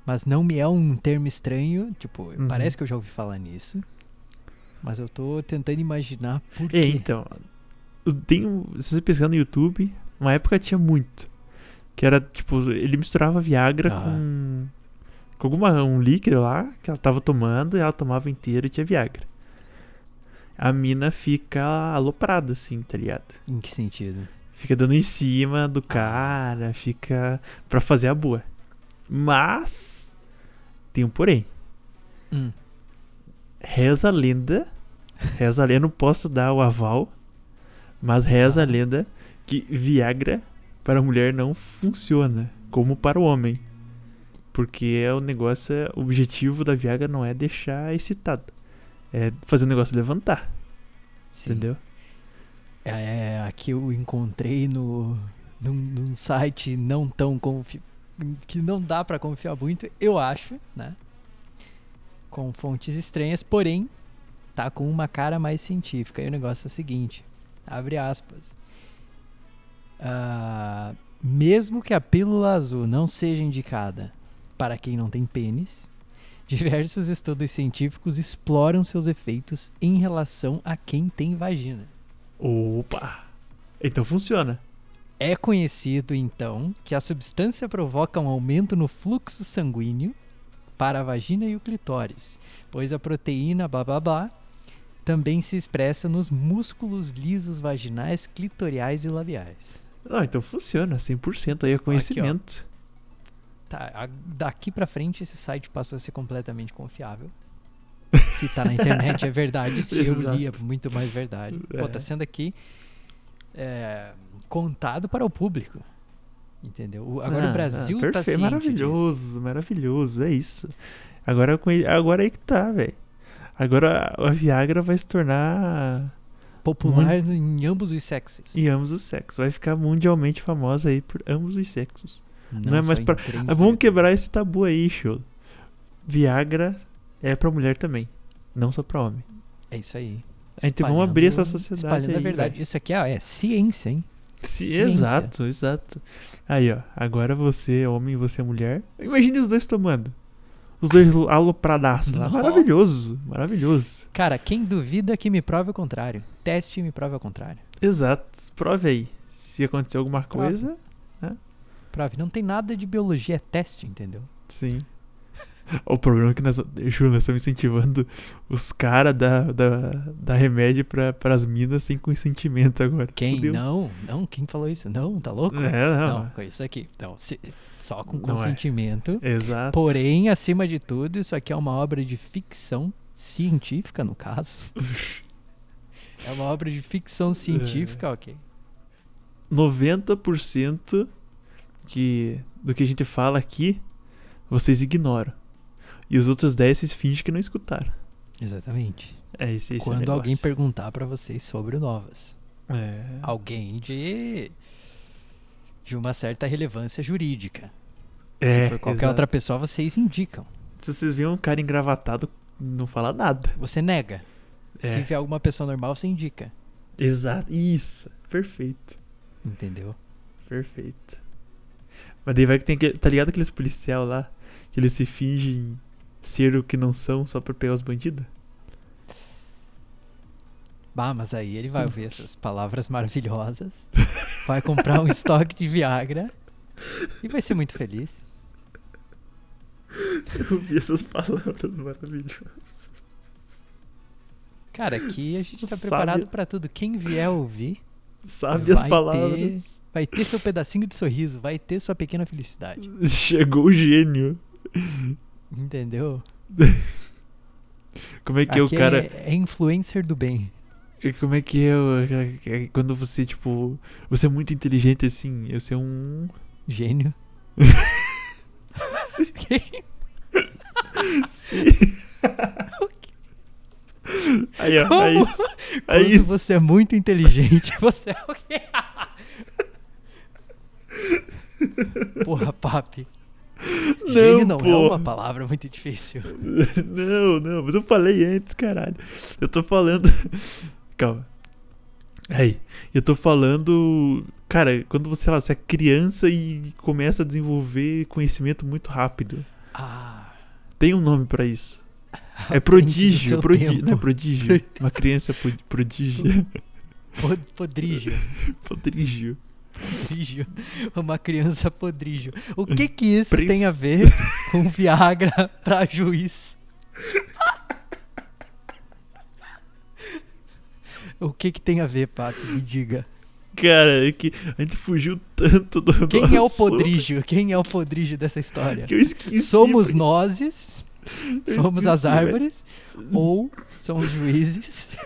Mas não me é um termo estranho. Tipo,
Uhum.
parece que eu já ouvi falar nisso. Mas eu tô tentando imaginar por
É,
quê.
então. Eu Tenho, se você pesquisar no YouTube, uma época tinha muito. Que era, tipo, ele misturava Viagra
Ah.
com. Com alguma, um líquido lá que ela tava tomando e ela tomava inteiro e tinha Viagra. A mina fica aloprada, assim, tá ligado?
Em que sentido?
Fica dando em cima do cara, fica pra fazer a boa. Mas. Tem um porém.
Hum.
Reza a lenda. Reza a lenda, não posso dar o aval. Mas reza a
Tá.
lenda que Viagra para a mulher não funciona como para o homem. Porque é o negócio, é- o objetivo da Viagra não é deixar excitado. É fazer o negócio levantar,
Sim.
entendeu?
É, aqui eu encontrei no num, num site não tão confi que não dá pra confiar muito, eu acho, né? Com fontes estranhas, porém tá com uma cara mais científica. E o negócio é o seguinte, abre aspas. Ah, mesmo que a pílula azul não seja indicada para quem não tem pênis, *laughs* diversos estudos científicos exploram seus efeitos em relação a quem tem vagina.
Opa! Então funciona.
É conhecido, então, que a substância provoca um aumento no fluxo sanguíneo para a vagina e o clitóris, pois a proteína blá blá blá também se expressa nos músculos lisos vaginais, clitoriais e labiais.
Não, então funciona, 100% aí é conhecimento.
Tá, a- daqui pra frente esse site passou a ser completamente confiável. *laughs* Se tá na internet é verdade, se eu li é muito mais verdade. Pô,
É.
tá sendo aqui é, contado para o público. Entendeu? Agora
Ah,
o Brasil
ah,
tá
perfeito,
ciente
Maravilhoso, maravilhoso, é isso. Agora, agora aí que tá, velho. Agora a Viagra vai se tornar
Popular em ambos os sexos.
em ambos os sexos. Vai ficar mundialmente famosa aí por ambos os sexos. Não é
só
mais pra- Ah, vamos quebrar esse tabu aí, show. Viagra é pra mulher também, não só pra homem.
É isso aí.
A gente vamos abrir essa sociedade
Espalhando a verdade.
velho.
Isso aqui ó, é ciência, hein?
Sim,
Ciência.
exato, exato. Aí, ó. Agora você é homem e você é mulher. Imagine os dois tomando. Os dois alopradaços lá. Maravilhoso, maravilhoso.
Cara, quem duvida que me prove o contrário. Teste e me prove o contrário.
Exato. Prove aí. Se acontecer alguma coisa,
Prove. Não tem nada de biologia, é teste, entendeu?
sim. *laughs* O problema é que nós, Ju, nós estamos incentivando os caras da, da, da remédio pra, pras minas sem consentimento agora.
Quem?
Fudeu.
Não, não, quem falou isso? Não, tá louco?
É, não.
Não, com isso aqui. Então, se- só com
é.
consentimento.
Exato.
Porém, acima de tudo, isso aqui é uma obra de ficção científica, no caso. *laughs* é uma obra de ficção científica, ok.
90% que, do que a gente fala aqui, vocês ignoram. E os outros 10 vocês fingem que não escutaram.
Exatamente.
É esse, esse
Quando
negócio.
alguém perguntar pra vocês sobre o Novas.
É.
Alguém de de uma certa relevância jurídica.
É,
Se for qualquer
exato.
outra pessoa, vocês indicam.
Se vocês viram um cara engravatado, não fala nada.
Você nega. Se
É.
vier alguma pessoa normal, você indica.
Exato. Isso. Perfeito.
Entendeu?
Perfeito. Mas daí vai que tem aquele, tá ligado aqueles policial lá que eles se fingem ser o que não são só pra pegar os bandidos?
Bah, mas aí ele vai ouvir essas palavras maravilhosas, vai comprar um estoque de Viagra e vai ser muito feliz.
Eu vi essas palavras maravilhosas.
Cara, aqui a gente tá
Sabe-
preparado pra tudo. Quem vier ouvir,
Sabe as palavras?
vai ter seu pedacinho de sorriso, vai ter sua pequena felicidade.
Chegou o gênio.
Entendeu? *laughs*
Como é que é o cara.
é, é influencer do bem.
Como é que é, o- é- é quando você, tipo. Você é muito inteligente assim. Eu sei um.
Gênio. *laughs* *laughs*
Sim. Aí, ó.
Como?
É isso. É
Quando
isso.
você é muito inteligente, *laughs* você é o quê? Porra, papi. Gênio não é
porra.
uma palavra muito difícil.
Não, não, mas eu falei antes, caralho. Eu tô falando. Calma. Aí, eu tô falando. Cara, quando você, sei lá, você é criança e começa a desenvolver conhecimento muito rápido.
Ah.
Tem um nome pra isso. *laughs* É prodígio,
tempo.
não é prodígio. *laughs* Uma criança pro- prodígio.
Pod- Podrígio. *laughs*
Prodígio.
Podrígio. Uma criança podrígio. O que que isso tem a ver com Viagra pra juiz? O que que tem a ver, Pato? Me diga.
Cara, é que a gente fugiu tanto do.
Quem é o podrígio? Quem é o podrígio dessa história?
Que eu esqueci.
Somos
porque-
nozes?
eu
Somos as
esqueci, velho.
árvores? Ou são os juízes?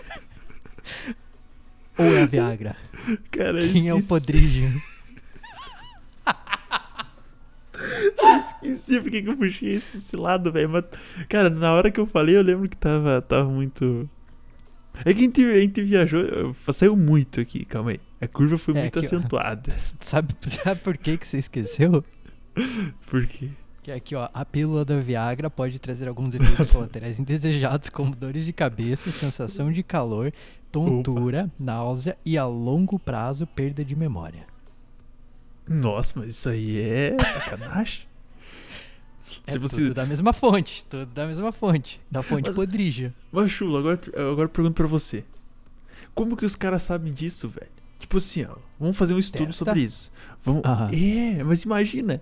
Ou é a Viagra?
Cara,
Quem é o podrígio? *laughs*
Eu esqueci porque que eu puxei esse, esse lado, velho. Mas, cara, na hora que eu falei, eu lembro que tava, tava muito. É que a gente, a gente viajou, saiu muito aqui, calma aí. A curva foi
É,
muito
aqui, ó.
acentuada. *laughs*
Sabe, sabe por que, que você esqueceu?
Por quê?
Que aqui, ó, a pílula da Viagra pode trazer alguns efeitos *laughs* colaterais indesejados, como dores de cabeça, sensação de calor, tontura, náusea e a longo prazo perda de memória.
Nossa, mas isso aí é sacanagem.
É
Se você-
tudo da mesma fonte, tudo da mesma fonte, da fonte
Mas-
podrígio.
Mas, Chulo, agora, agora eu pergunto pra você. Como que os caras sabem disso, velho? Tipo assim, ó, vamos fazer um estudo
Testa.
sobre isso. Vamos...
Aham.
É, mas imagina.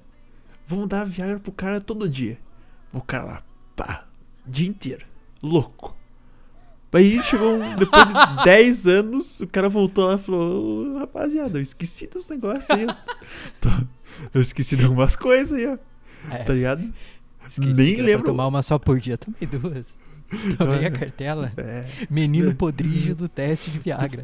Vamos dar Viagra pro cara todo dia. O cara lá, pá, dia inteiro. Louco. Aí chegou, um- depois de *laughs* 10 anos, o cara voltou lá e falou: "Ô, Rapaziada, eu esqueci dos negócios aí. ó. *laughs* Tô- eu esqueci de algumas coisas aí, ó.
É,
Tá ligado?
esqueci
nem
era pra
lembro.
tomar uma só por dia, tomei duas. *laughs* Tomei a cartela.
É.
Menino *laughs* podrígio do teste de Viagra.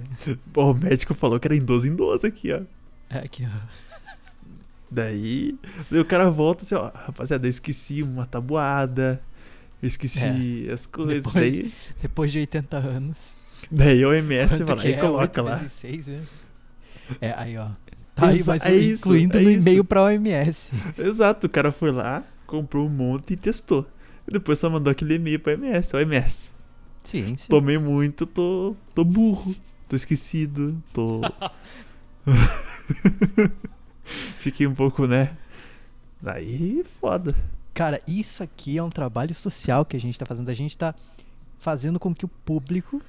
Pô, o médico falou que era em 12 em 12 aqui, ó.
É aqui, ó.
Daí, daí o cara volta assim, ó, rapaziada, eu esqueci uma tabuada, eu esqueci as coisas.
Depois-
Daí,
Depois de 80 anos.
daí o MS vai lá e
é?
coloca
Oito
lá.
vezes seis mesmo? É, aí, ó. Tá aí,
Exa-
mas
é isso,
incluindo
é
no e-mail pra OMS.
Exato, o cara foi lá, comprou um monte e testou. E depois só mandou aquele e-mail pra MS. Ó, MS,
Ciência.
tomei muito, tô, tô burro, tô esquecido, tô... *laughs* Fiquei um pouco, né? Aí, foda.
Cara, isso aqui é um trabalho social que a gente tá fazendo. A gente tá fazendo com que o público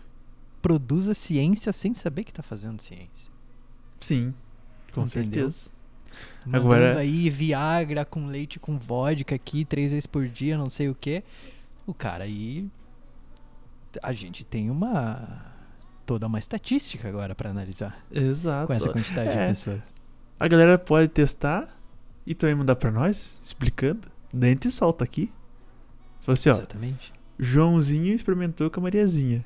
produza ciência sem saber que tá fazendo ciência.
Sim, com
Entendeu?
certeza.
Mandando
Agora-
aí Viagra com leite com vodka aqui três vezes por dia, não sei o que. O cara aí. A gente tem uma. toda uma estatística agora pra analisar
Exato.
com essa quantidade de
É.
pessoas.
A galera pode testar e também mandar pra nós, explicando. Gente solta aqui. Fala assim, ó,
Exatamente.
Joãozinho experimentou com a Mariazinha.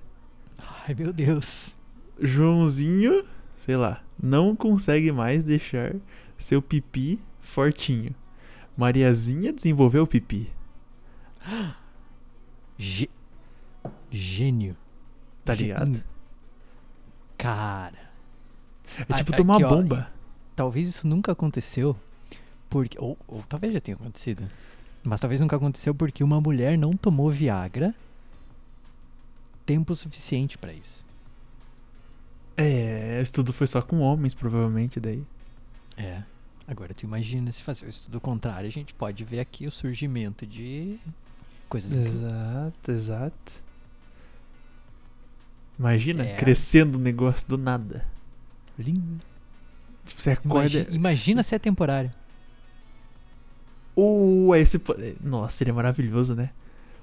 Ai meu Deus.
Joãozinho, sei lá, não consegue mais deixar seu pipi fortinho. Mariazinha desenvolveu o pipi.
Gê- Gênio.
Tá ligado?
Cara.
É tipo
A-
tomar
aqui, ó,
bomba.
Talvez isso nunca aconteceu. Porque, ou, ou talvez já tenha acontecido. Mas talvez nunca aconteceu porque uma mulher não tomou Viagra tempo suficiente pra isso.
É, o estudo foi só com homens, provavelmente, daí.
É. Agora tu imagina se fazer o estudo contrário, a gente pode ver aqui o surgimento de coisas.
Exato, exato. Imagina,
É.
crescendo o negócio do nada.
Lindo.
Você acorda.
Imagina, imagina se é temporário.
Uh, esse pode... Nossa, seria maravilhoso, né?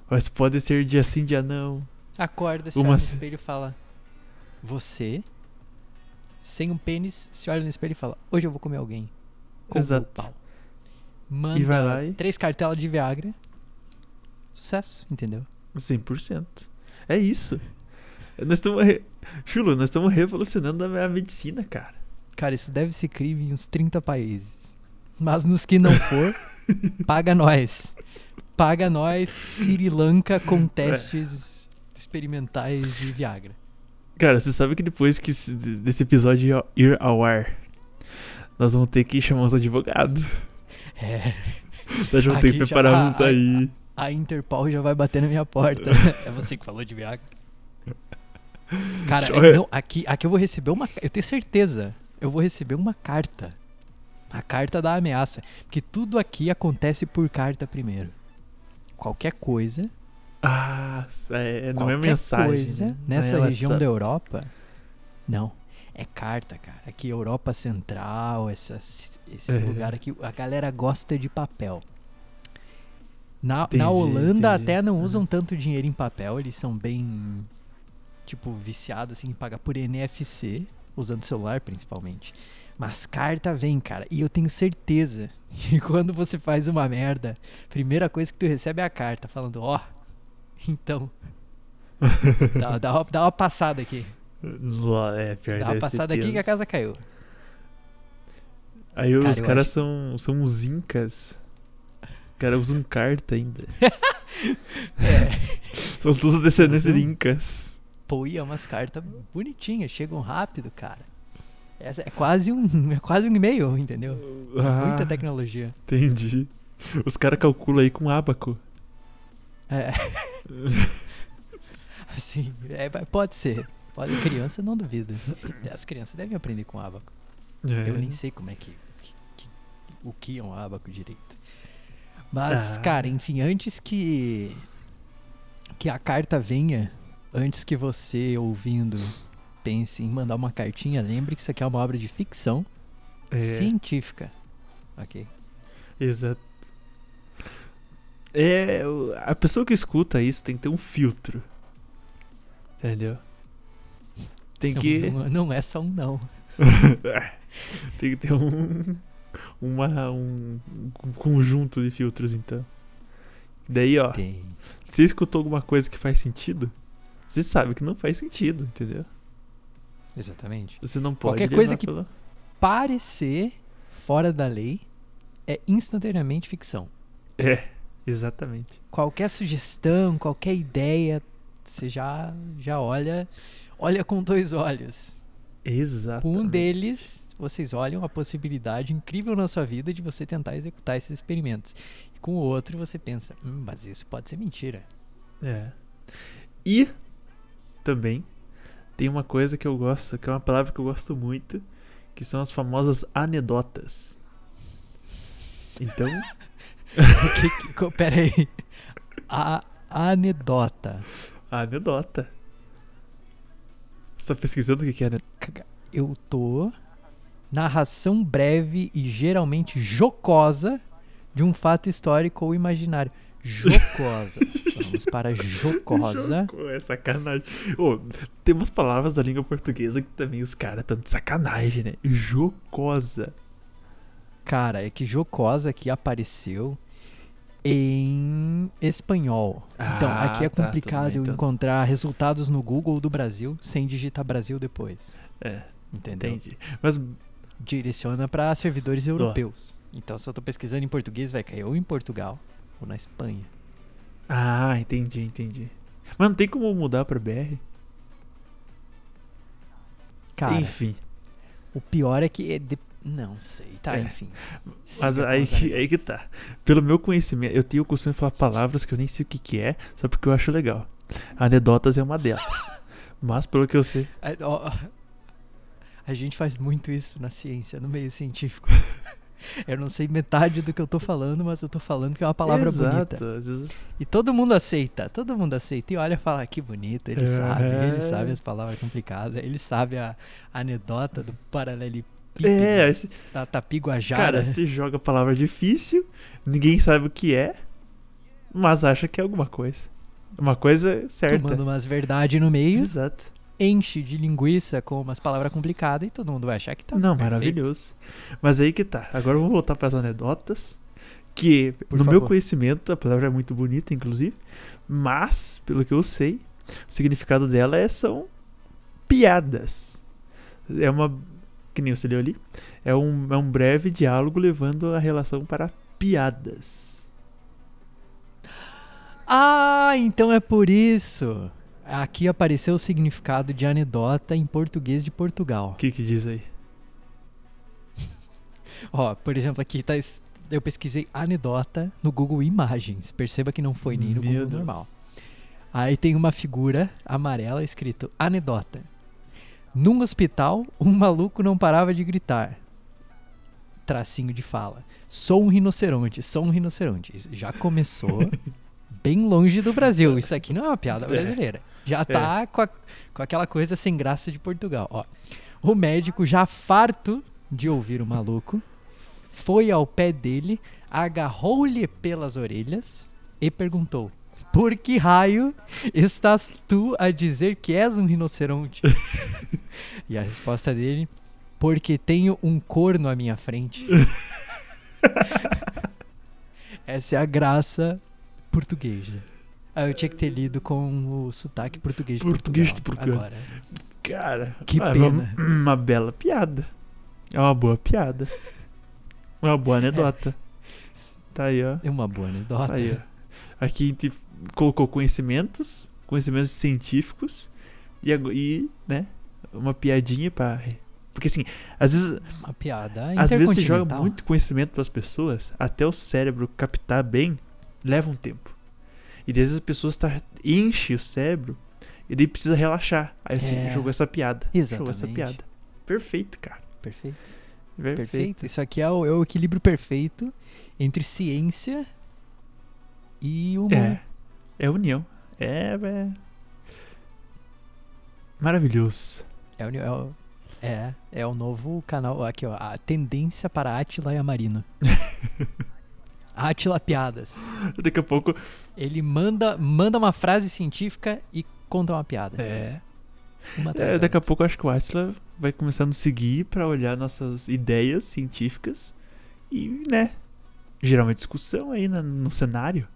Mas pode ser dia sim, dia não.
Acorda, se
Uma
no espelho e fala: Você, sem um pênis, se olha no espelho e fala: Hoje eu vou comer alguém. Com
Exato.
Manda
vai lá e-
três cartelas de Viagra. Sucesso, entendeu?
100%. É isso. Nós estamos. Re... Chulo, nós estamos revolucionando a a medicina, cara.
Cara, isso deve ser crime em uns 30 países. Mas nos que não for, *laughs* paga nós. Paga nós, Sri Lanka com testes experimentais de Viagra.
Cara, você sabe que depois que esse- desse episódio ir ao ar, nós vamos ter que chamar os advogados.
É, *laughs*
Nós vamos ter que preparar uns aí.
a Interpol já vai bater na minha porta. *laughs* é você que falou de Viagra. Cara,
Olha-
não, aqui, aqui eu vou receber uma. Eu tenho certeza. Eu vou receber uma carta. A carta da ameaça. Porque tudo aqui acontece por carta primeiro. Qualquer coisa.
Ah, é, não é mensagem.
coisa
né?
nessa
é
região da
WhatsApp.
Europa. Não. É carta, cara. Aqui, Europa Central, essas, esse
É.
lugar aqui, a galera gosta de papel. Na,
Entendi,
na Holanda
entendi.
até não
Uhum.
usam tanto dinheiro em papel, eles são bem, tipo, viciados assim, em pagar por NFC, usando celular principalmente. Mas carta vem, cara. E eu tenho certeza *laughs* que quando você faz uma merda, primeira coisa que tu recebe é a carta, falando, ó, então. *laughs* dá, dá, uma, dá uma passada aqui.
É, pior
Dá uma passada aqui que a casa caiu.
Aí
Cara,
os caras
acho-
são, são uns incas. Os caras usam carta ainda. *laughs*
É. *laughs*
São todos descendentes de incas.
Pô, e é umas cartas bonitinhas, chegam rápido, cara. Essa é quase um, é quase um e-mail, entendeu? É
Ah,
Muita tecnologia.
entendi. Os caras calculam aí com abaco.
É. *laughs* Assim, é, pode ser. Pode, criança não duvido. As crianças devem aprender com abaco.
É.
Eu nem sei como é que, que- que- o que é um abaco direito. Mas,
Ah.
cara, enfim, antes que que a carta venha, antes que você ouvindo pense em mandar uma cartinha, lembre que isso aqui é uma obra de ficção
É,
científica. OK?
Exato. É, a pessoa que escuta isso tem que ter um filtro. Entendeu? Tem
Não-
que.
Não, não é só um não. *laughs*
tem que ter um. Uma, um, um conjunto de filtros, então. Daí, ó,
Tem.
você escutou alguma coisa que faz sentido? Você sabe que não faz sentido, entendeu?
Exatamente.
Você não pode.
Qualquer coisa que-
pela-
Parecer fora da lei é instantaneamente ficção.
É, exatamente.
qualquer sugestão, qualquer ideia, você já, já olha, olha com dois olhos. Com um deles, vocês olham a possibilidade incrível na sua vida de você tentar executar esses experimentos. E com o outro, você pensa, hum, mas isso pode ser mentira.
É. E também tem uma coisa que eu gosto, que é uma palavra que eu gosto muito, que são as famosas anedotas. Então, *laughs* *laughs*
que, que, pera aí. A anedota.
a anedota. Você tá pesquisando o que é anedota?
Caga- Eu tô narração breve e geralmente jocosa de um fato histórico ou imaginário. Jocosa. *laughs* Vamos para jocosa.
É sacanagem. Ô, tem umas palavras da língua portuguesa que também os caras estão de sacanagem, né? Jocosa.
Cara, é que jocosa aqui apareceu em espanhol. então,
Ah,
aqui é
tá,
complicado
bem, então.
encontrar resultados no Google do Brasil sem digitar Brasil depois.
É,
Entendeu?
entendi. Mas,
Direciona para servidores europeus. Então, se eu tô pesquisando em português, vai cair ou em Portugal ou na Espanha.
ah, entendi, entendi. Mas não tem como mudar pra BR?
Cara,
Enfim.
o pior é que. Não sei, tá,
É.
enfim.
Mas aí que, aí que tá. Pelo meu conhecimento, eu tenho o costume de falar palavras que eu nem sei o que, que é, só porque eu acho legal. Anedotas é uma delas. *laughs* Mas pelo que eu sei.
É, ó, A gente faz muito isso na ciência, no meio científico. *laughs* Eu não sei metade do que eu tô falando, mas eu tô falando que é uma palavra
Exato.
bonita.
vezes-
E todo mundo aceita, todo mundo aceita. E olha e fala, "Ah, que bonito, ele
É.
sabe, ele sabe as palavras complicadas, ele sabe a anedota do paralelepípedo,
É, esse,
da tapiguajara.
cara, se joga palavra difícil, ninguém sabe o que é, mas acha que é alguma coisa. Uma coisa certa.
Tomando umas verdades no meio,
Exato.
enche de linguiça com umas palavras complicadas e todo mundo vai achar que tá
Não,
perfeito.
maravilhoso. Mas aí que tá. Agora vamos voltar para as anedotas. Que,
Por
no meu
favor.
conhecimento, a palavra é muito bonita, inclusive. Mas, pelo que eu sei, o significado dela é, são piadas. É uma. Que nem você leu ali. É um, é um breve diálogo levando a relação para piadas.
Ah, então é por isso. Aqui apareceu o significado de anedota em português de Portugal.
O que que diz aí? *laughs*
Ó, por exemplo, aqui tá. Eu pesquisei anedota no Google Imagens. Perceba que não foi nem no
Meu
Google
Deus.
normal. Aí tem uma figura amarela escrito anedota. Num hospital, um maluco não parava de gritar. Tracinho de fala. Sou um rinoceronte, sou um rinoceronte. Isso Já começou *laughs* bem longe do Brasil. Isso aqui não é uma piada
É.
brasileira. Já tá com, a- com aquela coisa sem graça de Portugal. Ó, o médico, já farto de ouvir o maluco, foi ao pé dele, agarrou-lhe pelas orelhas e perguntou: Por que raio estás tu a dizer que és um rinoceronte? *laughs* e a resposta dele: Porque tenho um corno à minha frente. *laughs* Essa é a graça portuguesa. Ah, eu tinha que ter lido com o sotaque português de
Português de
Portugal.
Portugal.
Agora.
Cara,
Que
ah,
pena.
Uma, uma bela piada. É uma boa piada. Uma boa *laughs* anedota. Tá aí, ó.
É uma boa anedota.
Tá aí, ó. Aqui a gente colocou conhecimentos, conhecimentos científicos e, e né, uma piadinha pra. Porque assim, às vezes,
Uma piada
às vezes você joga muito conhecimento pras pessoas, até o cérebro captar bem, leva um tempo. E às vezes as pessoas tá, enche o cérebro e daí precisa relaxar. Aí você
É.
jogou essa piada. Jogou essa
Exatamente.
piada. Perfeito, cara.
Perfeito.
Perfeito.
Perfeito. Isso aqui é o, é o equilíbrio perfeito entre ciência e humor.
É. É união. É, é. Maravilhoso.
É, é, o, é, é o novo canal. Aqui, ó. A tendência para Atila e Amarino. Atila *laughs* Piadas.
Daqui a pouco.
Ele manda, manda uma frase científica e conta uma piada.
É.
Uma
É,
da
daqui a pouco acho que o Atila vai começar a nos seguir pra olhar nossas ideias científicas e, né, gerar uma discussão aí na- no cenário.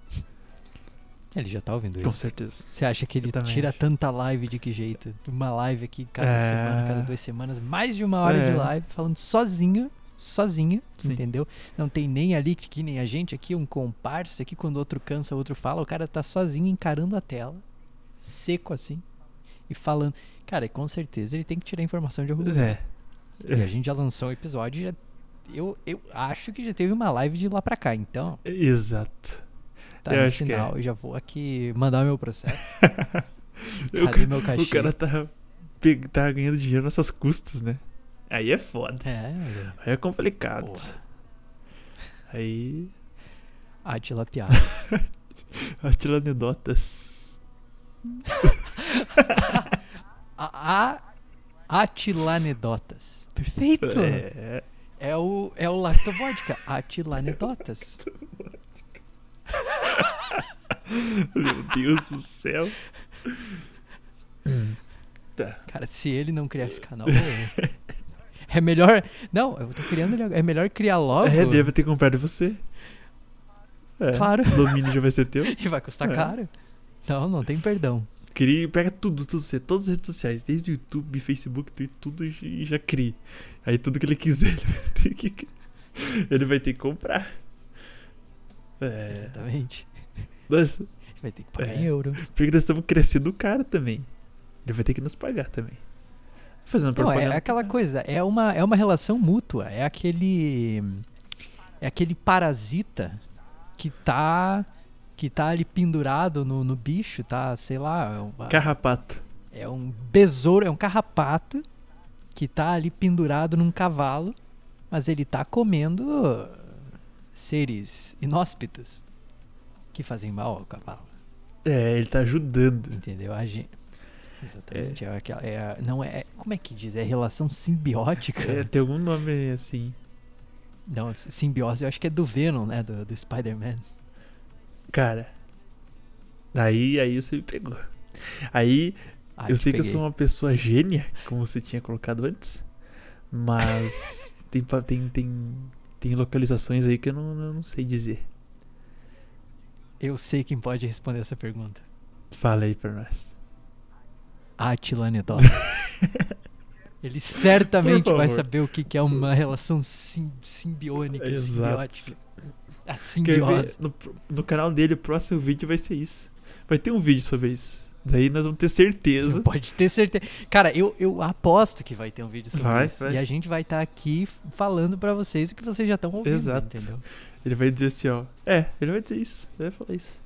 Ele já tá ouvindo
Com
isso.
certeza.
Você acha que ele tira
acho.
tanta live de que jeito? Uma live aqui cada
É.
semana, cada duas semanas, mais de uma hora de
É.
live, falando sozinho, sozinho,
Sim.
entendeu? Não tem nem ali, que, nem a gente aqui, um comparsa aqui, quando o outro cansa, o outro fala, o cara tá sozinho encarando a tela, seco assim, e falando. Cara, com certeza ele tem que tirar informação de algum lugar.
É.
E a gente já lançou um episódio, já, eu, eu acho que já teve uma live de lá pra cá, então
Exato.
Tá
Eu
no
é.
sinal, eu já vou aqui mandar meu processo. *laughs* Cadê
ca-
meu cachê?
O cara tá, tá ganhando dinheiro nessas custas, né? Aí é foda.
É,
Aí é complicado.
Porra.
Aí.
Atila Piadas. *laughs*
Atila anedotas. *laughs*
a, a Atilanedotas. Perfeito! É,
É.
o, é o Lactovodka. Atilanedotas.
Meu Deus do céu. Tá.
Cara, se ele não criar esse canal, é, melhor. Não, eu tô criando ele. É melhor criar logo.
É, deve ter comprado de você. É.
Claro.
O domínio já vai ser teu. *laughs*
E vai custar
É.
caro. Não, não tem perdão.
Cria, pega tudo, tudo, todas as redes sociais, desde o YouTube, Facebook, Twitter, tudo e já cria. Aí tudo que ele quiser, *laughs* ele vai ter que, ele vai ter que comprar. É.
Exatamente.
Nós,
Vai ter que pagar
É.
em euro.
porque nós estamos crescendo o cara também. Ele vai ter que nos pagar também. Fazendo
Não,
propaganda.
é aquela coisa, é uma, é uma relação mútua. É aquele. É aquele parasita que tá. Que tá ali pendurado no, no bicho, tá? Sei lá. É, uma-
Carrapato.
é um besouro, é um carrapato que tá ali pendurado num cavalo, mas ele tá comendo seres inóspitos que fazem mal ao cavalo.
É, ele tá ajudando.
Entendeu? A gente. Exatamente. É. aquela- é a- não é. Como é que diz? É relação simbiótica.
É, tem algum nome assim.
Não, simbiose eu acho que é do Venom, né? Do, do Spider-Man.
Cara. Aí, aí você me pegou. Aí,
Ah,
eu sei que eu
peguei.
sou uma pessoa gênia, como você tinha colocado antes. Mas *laughs* tem, tem, tem, tem localizações aí que eu não, eu não sei dizer.
Eu sei quem pode responder essa pergunta.
Fala aí pra nós.
Atilanedota. *laughs* Ele certamente vai saber o que, que é uma relação sim, simbiônica, simbiótica. A simbiose.
No, no canal dele, o próximo vídeo vai ser isso. Vai ter um vídeo sobre isso. Daí nós vamos ter certeza. *laughs*
Pode ter certeza. Cara, eu, eu aposto que vai ter um vídeo sobre
Vai,
isso.
vai.
E a gente vai estar aqui falando pra vocês o que vocês já estão ouvindo,
Exato.
entendeu?
Ele vai dizer assim, ó. É, ele vai dizer isso. Ele vai falar isso.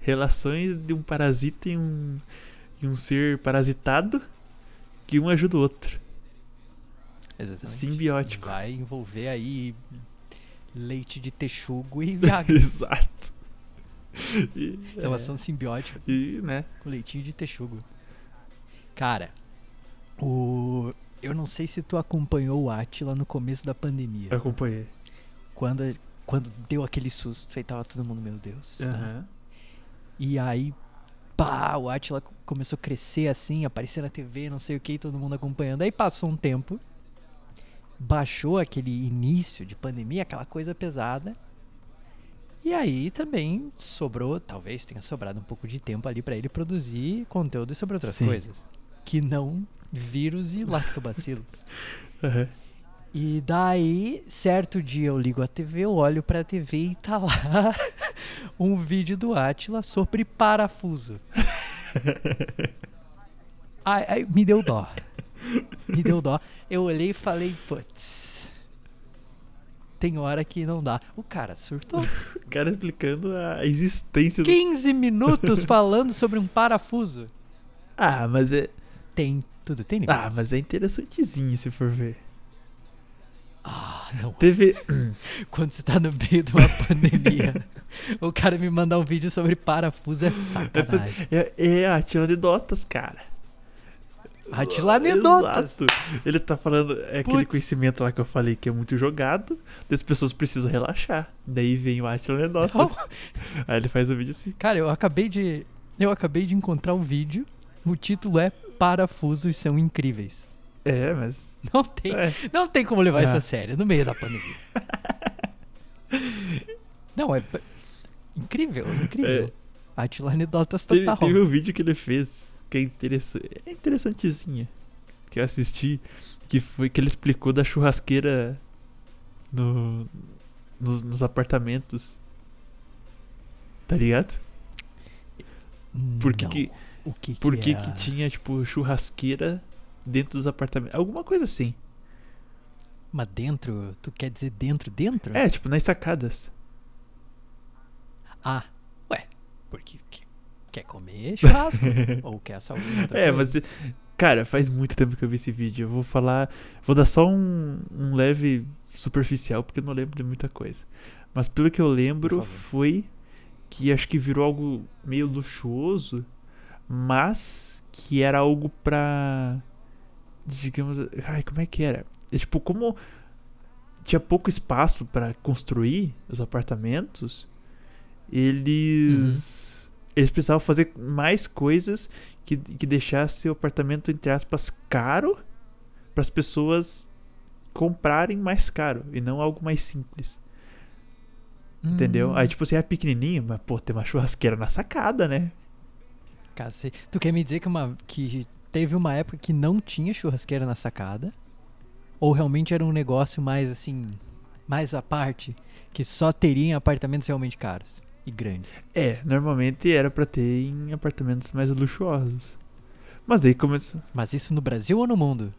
relações de um parasita e um, e um ser parasitado que um ajuda o outro.
Exatamente.
Simbiótico.
Vai envolver aí leite de texugo e *laughs* Viagra.
Exato. E,
Relação simbiótica
é, e, né?
com leitinho de texugo. Cara, o... eu não sei se tu acompanhou o Atila no começo da pandemia.
Eu acompanhei.
Quando, quando deu aquele susto, aí tava todo mundo, meu Deus.
Aham.
E aí, pá, o Atila co- começou a crescer assim, aparecer na TV, não sei o que, todo mundo acompanhando. Aí passou um tempo, baixou aquele início de pandemia, aquela coisa pesada. E aí também sobrou, talvez tenha sobrado um pouco de tempo ali pra ele produzir conteúdo sobre outras
Sim.
coisas. Que não vírus e lactobacilos. *laughs*
Aham.
E daí, certo dia eu ligo a TV, eu olho pra TV e tá lá *laughs* um vídeo do Atila sobre parafuso. *laughs* Ai, ai, me deu dó. Me deu dó. Eu olhei e falei, putz. Tem hora que não dá. O cara surtou. *laughs*
O cara explicando a existência do.
15 minutos falando sobre um parafuso.
Ah, mas é.
Tem, tudo tem
Ah,
limites.
mas é interessantezinho se for ver.
Ah, não.
Teve. *laughs*
Quando você tá no meio de uma pandemia, o cara me mandar um vídeo sobre parafuso é sacanagem.
É, é a Atila anedotas, cara.
Atila anedotas.
Exato. Ele tá falando. É aquele
Putz.
conhecimento lá que eu falei que é muito jogado. Das pessoas precisam relaxar. Daí vem o Atila anedotas.
Não. *laughs*
Aí ele faz o vídeo assim.
Cara, eu acabei de. Eu acabei de encontrar um vídeo. O título é Parafusos são incríveis.
É, mas. *laughs*
Não tem,
É.
não tem como levar
Ah.
isso a sério no meio da pandemia. *laughs* Não, é incrível, incrível. Atila Anedotas
Teve,
total.
teve um vídeo que ele fez que é interessante. É interessantezinho. Que eu assisti. Que foi que ele explicou da churrasqueira no, nos, nos apartamentos. Tá ligado? Por que que-
O que,
Por que,
é
que
a-
tinha, tipo, churrasqueira dentro dos apartamentos? Alguma coisa assim.
Mas dentro, tu quer dizer dentro, dentro?
É, tipo, nas sacadas.
Ah, ué, porque que- quer comer churrasco *laughs* ou quer saúde outra
É,
coisa.
mas. Cara, faz muito tempo que eu vi esse vídeo. Eu vou falar. Vou dar só um, um leve superficial, porque eu não lembro de muita coisa. Mas pelo que eu lembro, foi que acho que virou algo meio luxuoso, mas que era algo pra. Digamos. Ai, como é que era? É, tipo, como tinha pouco espaço pra construir os apartamentos, eles. Eles precisavam fazer mais coisas que, que deixasse o apartamento, entre aspas, caro para as pessoas comprarem mais caro e não algo mais simples. Entendeu?
Hum,
Aí, tipo, você é pequenininho, mas, pô, tem uma churrasqueira na sacada, né?
cacete. Tu quer me dizer que, uma, que teve uma época que não tinha churrasqueira na sacada? Ou realmente era um negócio mais assim, mais à parte, que só teria em apartamentos realmente caros e grandes?
É, normalmente era pra ter em apartamentos mais luxuosos. Mas daí começou.
Mas isso no Brasil ou no mundo?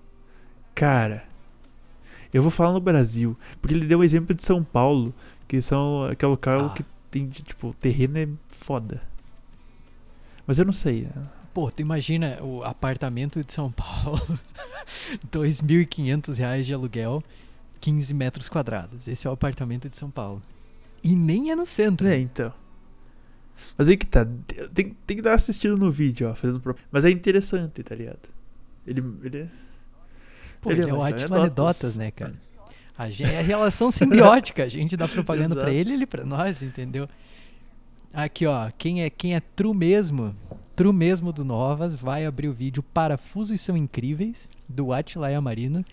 Cara, eu vou falar no Brasil, porque ele deu o exemplo de São Paulo, que são aquele local
Ah.
que tem, tipo, terreno é foda. Mas eu não sei.
Pô, tu imagina o apartamento de São Paulo, *laughs* 2.500 reais de aluguel, 15 metros quadrados. Esse é o apartamento de São Paulo. E nem é no centro.
É, então. Mas aí que tá. Tem, tem que dar uma assistida no vídeo, ó. Fazendo pro... Mas é interessante, tá ligado? Ele. ele...
Pô, ele, é o
uma
Atila Anedotas, né, cara? A, gente, é a relação simbiótica. A gente dá propaganda pra
Exato.
ele, ele pra nós, entendeu? Aqui, ó. Quem é, quem é true mesmo, true mesmo do Novas, vai abrir o vídeo Parafusos São Incríveis, do Atila Yamarino,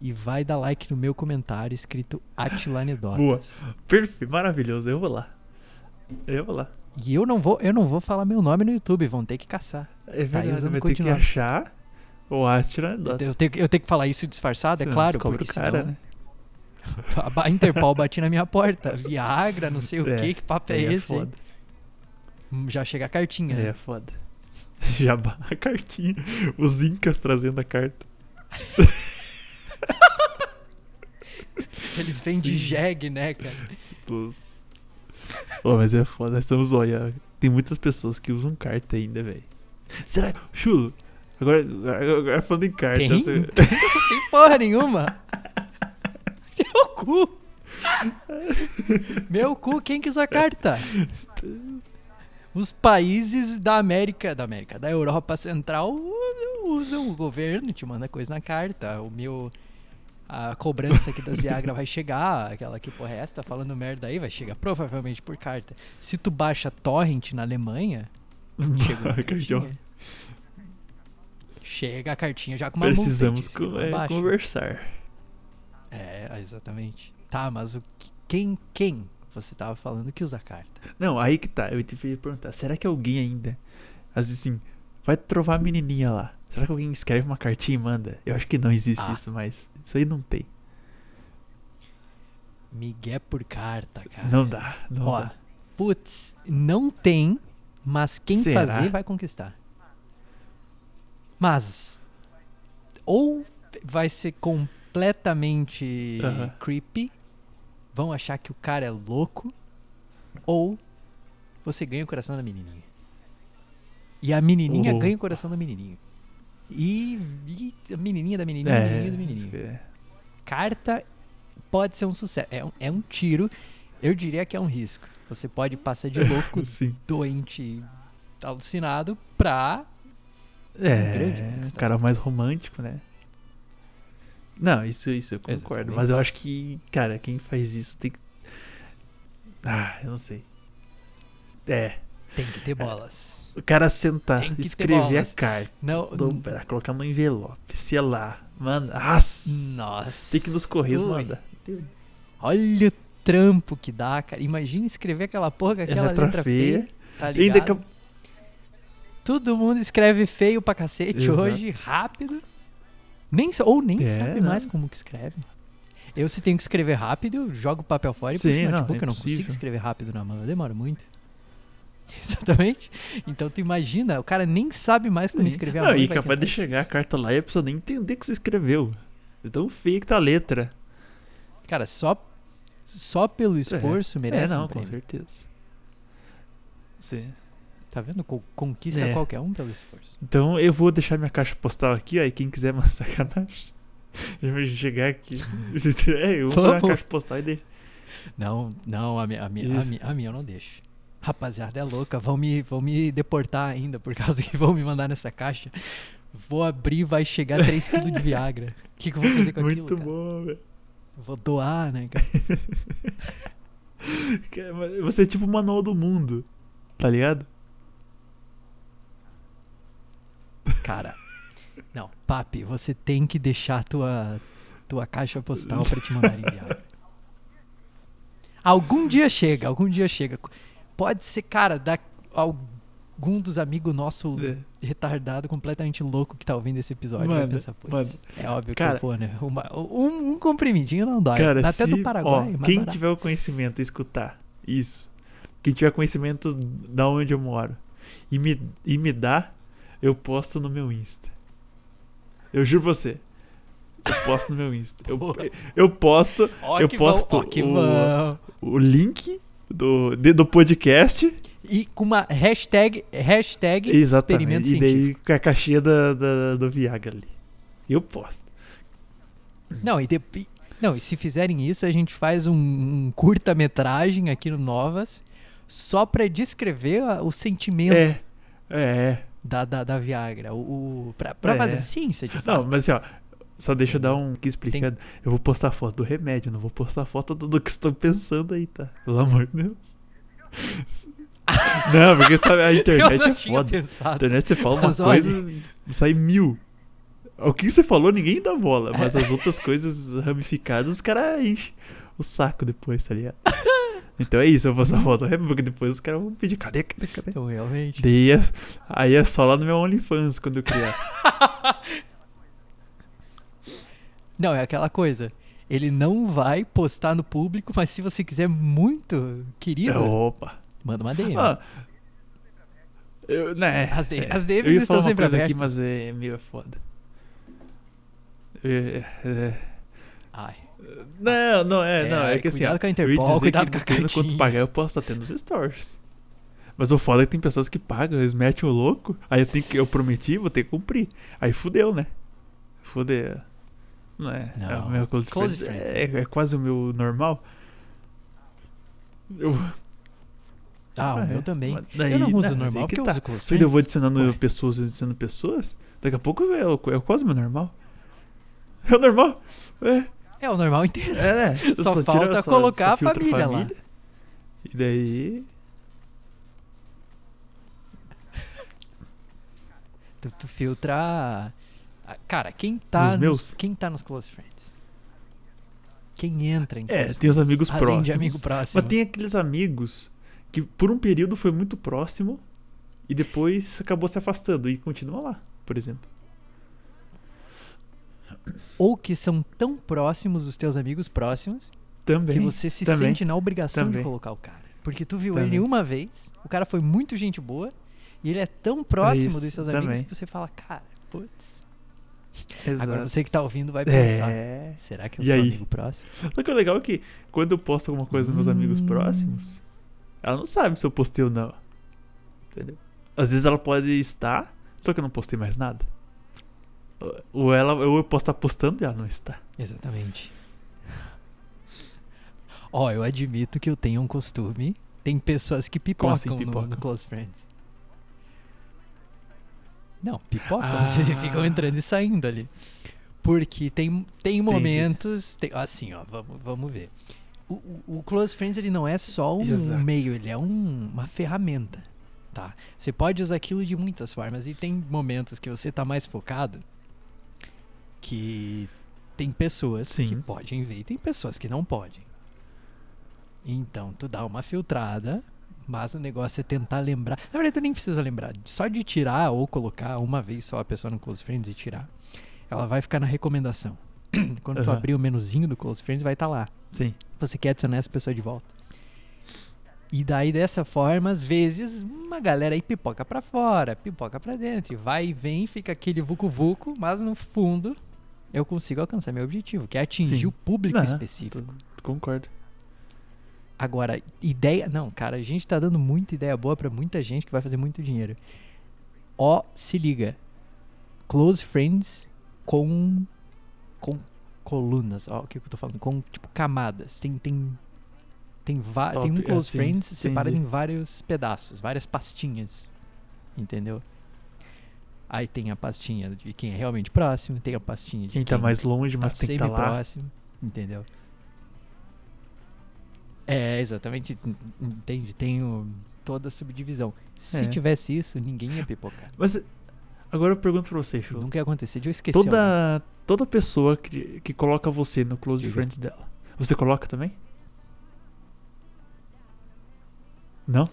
e vai dar like no meu comentário escrito Atila Anedotas.
Perfeito, maravilhoso. Eu vou lá. Eu vou lá.
E eu não vou, eu não vou falar meu nome no YouTube, vão ter que caçar.
É verdade,
usando
vai ter que achar o Atila
Eu,
Anedota.
eu tenho, eu tenho que falar isso disfarçado, é
Senão
claro,
descobre
porque
o cara,
senão
né? *laughs*
a Interpol bate na minha porta. Viagra, não sei o
É,
que, que papo é
Aí
esse?
foda.
Já chega a cartinha.
É,
né?
foda. *laughs* Já a cartinha. Os incas trazendo a carta. *laughs*
Eles vêm de
Sim.
jegue, né, cara?
Ô, mas é foda, nós estamos, olha, tem muitas pessoas que usam carta ainda, velho. Será? Chulo, agora, agora, falando em carta.
Tem?
você- *laughs*
tem porra nenhuma. Meu cu. Meu cu, quem que usa carta? Os países da América, da América, da Europa Central uh, usam o governo, te manda coisa na carta. O meu a cobrança aqui das Viagra *laughs* vai chegar, aquela que porra é essa, tá falando merda aí, vai chegar provavelmente por carta. Se tu baixa torrent na Alemanha, chega *laughs*
Cartão.
cartinha. Chega a cartinha já com uma multa,
Precisamos
diz que
co-
não
é, conversar.
É, exatamente. Tá, mas o que- quem quem você tava falando que usa carta?
Não, aí que tá. Eu te ia perguntar, será que alguém ainda, assim, vai trovar a menininha lá? Será que alguém escreve uma cartinha e manda? Eu acho que não existe
Ah.
isso, mas isso aí não tem.
Miguel por carta, cara.
Não dá, não
Ó,
dá.
putz, não tem, mas quem
Será?
fazer vai conquistar. Mas ou vai ser completamente
Aham.
creepy, vão achar que o cara é louco, ou você ganha o coração da menininha. E a menininha
Oh.
ganha o coração do menininho. E, e a menininha da menininha, a menininha do menininho.
é.
Carta pode ser um sucesso. É um, é um tiro. Eu diria que é um risco. Você pode passar de *laughs* louco, doente, alucinado, pra.
É,
grande
um cara mais romântico, né? Não, isso, isso eu concordo.
Exatamente.
Mas eu acho que, cara, quem faz isso tem que. Ah, eu não sei. É.
Tem que ter bolas.
O cara sentar, escrever a carta,
Não.
dobrar, colocar no envelope, selar. Mano, nossa.
Nossa.
Tem que ir nos correios
Ui.
mandar.
Olha o trampo que dá, cara. Imagina escrever aquela porra com aquela
letra
letra,
feia.
feia. Tá
Ainda
ligado?
que-
Todo mundo escreve feio pra cacete
Exato.
hoje, rápido. Nem, ou nem
É,
sabe
não.
mais como que escreve. Eu, se tenho que escrever rápido, jogo papel fora e
Sim,
puxo o
não,
notebook.
é
eu não consigo escrever rápido na mão, eu demoro muito. *laughs* Exatamente. Então tu imagina, o cara nem sabe mais como
Sim.
escrever a
Não,
mão.
e capaz de chegar a
isso.
carta lá e a pessoa nem entender o que você escreveu. É tão feio que tá a letra.
Cara, só, só pelo esforço merece
é, não,
um
com certeza. Sim.
Tá vendo? Co- Conquista
É.
qualquer um pelo esforço.
Então eu vou deixar minha caixa postal aqui, e quem quiser *laughs* mandar sacanagem. Eu vou chegar aqui. *laughs* é, eu vou pegar a
Vamos.
caixa postal e deixo.
Não, não, a minha, a minha, a minha, a minha eu não deixo. Rapaziada, é louca. Vão me, vão me deportar ainda por *laughs* causa que vão me mandar nessa caixa. Vou abrir vai chegar 3kg de Viagra. O que, que eu vou fazer com aquilo?
Muito bom, velho.
Vou doar, né, cara?
Você é tipo o manual do mundo. Tá ligado?
Cara, papi, você tem que deixar tua, tua caixa postal pra te mandar Viagra. Algum dia chega, algum dia chega. Pode ser, cara, da algum dos amigos nossos
É.
retardado, completamente louco que tá ouvindo esse episódio vai
Mano,
pensar, putz, é óbvio
Cara-
que eu vou, né? Uma- um, um comprimidinho não dói.
Cara,
Até
se,
do Paraguai,
ó, quem
barato.
tiver o conhecimento, escutar isso, quem tiver conhecimento da onde eu moro e me, e me dá, eu posto no meu Insta. Eu juro você. Eu posto no meu Insta. Eu, eu posto
Ó
eu
que vão,
posto
que
o-
vão.
o link do, de- do podcast.
E com uma hashtag, hashtag experimento
Exatamente. E daí com a caixinha da, da- do Viagra ali. Eu posto.
Não, e, de- e- não, e se fizerem isso, a gente faz um, um curta-metragem aqui no Novas só pra descrever o sentimento
É. É.
da, da, da Viagra. O, o, pra pra
É.
fazer ciência, de
Não,
fato.
mas assim, ó. Só deixa eu dar um aqui explicando. Eu vou postar foto do remédio, não vou postar foto do, do que estou pensando aí, tá? Pelo amor de Deus. não, porque sabe, a *laughs* internet
não
é foda. A
pensado.
internet você fala uma
Mas olha-
coisa, sai mil. O que você falou, ninguém dá bola. Mas as outras coisas ramificadas, os caras enchem o saco depois, tá ligado? *laughs* Então é isso, eu vou do remédio, porque depois os caras vão pedir, cadê, cadê, cadê?
Então, realmente.
Daí é, aí é só lá no meu OnlyFans quando eu criar. *laughs*
Não, é aquela coisa. Ele não vai postar no público, mas se você quiser muito, querido,
Opa.
manda uma DM.
Ah, eu, né,
As D-
é,
as DMs
eu
estão sempre
aqui, mas é meio foda. É, é,
Ai.
Não, não, é, não. É que assim,
cuidado
ó,
com a
eu
Interpol, cuidado com a
dependendo quanto pagar, eu posso estar tendo os stories. Mas o foda é que tem pessoas que pagam, eles metem o louco, aí eu tenho que, eu prometi, vou ter que cumprir. Aí fudeu, né? Fudeu. Não é? é
Não.
o meu close,
Close
friends,
friends.
É, é quase o meu normal. Eu,
Ah, o
é,
meu também.
daí-
eu não uso
mas aí
normal
que
porque eu
tá.
uso close
Filho, eu vou
friends.
adicionando
Ué.
pessoas, adicionando pessoas. Daqui a pouco é, é quase o meu normal. É o normal. É,
É o normal inteiro.
é, né? *laughs*
Só
tiro-
falta
só-
colocar
só
a
filtro
família lá.
E daí. *laughs*
Tu, tu filtra. Cara, quem tá,
Nos
nos, quem tá nos close friends? Quem entra em
É,
close
tem os
friends?
amigos
Além
próximos.
de amigo próximo.
Mas tem aqueles amigos que por um período foi muito próximo e depois acabou se afastando e continua lá, por exemplo.
Ou que são tão próximos os teus amigos próximos
Também.
que você se
também,
sente na obrigação
também.
de colocar o cara. Porque tu viu
Também.
ele uma vez, o cara foi muito gente boa, e ele é tão próximo
isso,
dos seus amigos que você fala, cara, putz.
Exato.
Agora você que tá ouvindo vai pensar.
É.
Será que eu
E
sou
aí?
amigo próximo?
Só que o legal é que quando eu posto alguma coisa nos meus amigos
Hum.
próximos, ela não sabe se eu postei ou não. Entendeu? Às vezes ela pode estar, só que eu não postei mais nada. Ou ela, ou eu posso estar postando e ela não está.
Exatamente. Ó, eu admito que eu tenho um costume. Tem pessoas que pipocam,
assim,
no- No,
pipocam?
Close Friends. Não, pipocam.
Ah. *laughs*
ficam entrando e saindo ali. Porque tem, tem momentos. tem- assim, ó, vamos, vamos ver. O, o- o Close Friends ele não é só um
Exato.
meio, ele é um- uma ferramenta. Tá? Você pode usar aquilo de muitas formas. E tem momentos que você tá mais focado que tem pessoas que
Sim.
podem ver e tem pessoas que não podem. Então, tu dá uma filtrada, mas o negócio é tentar lembrar. Na verdade, tu nem precisa lembrar. Só de tirar ou colocar uma vez só a pessoa no Close Friends e tirar, ela vai ficar na recomendação. *clears throat* Quando tu
Aham.
abrir o menuzinho do Close Friends, vai estar lá.
Sim.
Você quer adicionar essa pessoa de volta. E daí, dessa forma, às vezes, uma galera aí pipoca pra fora, pipoca pra dentro. Vai e vem, fica aquele vucu-vucu, mas no fundo eu consigo alcançar meu objetivo, que é atingir
Sim.
o público
Não,
específico.
Concordo.
Agora, ideia. Não, cara, a gente tá dando muita ideia boa pra muita gente que vai fazer muito dinheiro. Ó, se liga. Close friends com. com colunas. Ó, o que, que eu tô falando? Com, tipo, camadas. Tem. Tem, tem, va- tem um
Top,
close
assim,
friends separado
entendi.
em vários pedaços, várias pastinhas. Entendeu? Aí tem a pastinha de quem é realmente próximo, tem a pastinha de
Quem tá mais longe,
tá
mas tem que estar lá.
semi-próximo, entendeu? É, exatamente, en- entende? Tem o- toda a subdivisão. Se
É.
tivesse isso, ninguém ia pipocar.
Mas agora eu pergunto pra você, Chu.
Nunca ia acontecer de eu esquecer. alguém.
Toda, toda pessoa que, que coloca você no Close
Diga.
Friends dela, você coloca também? Não?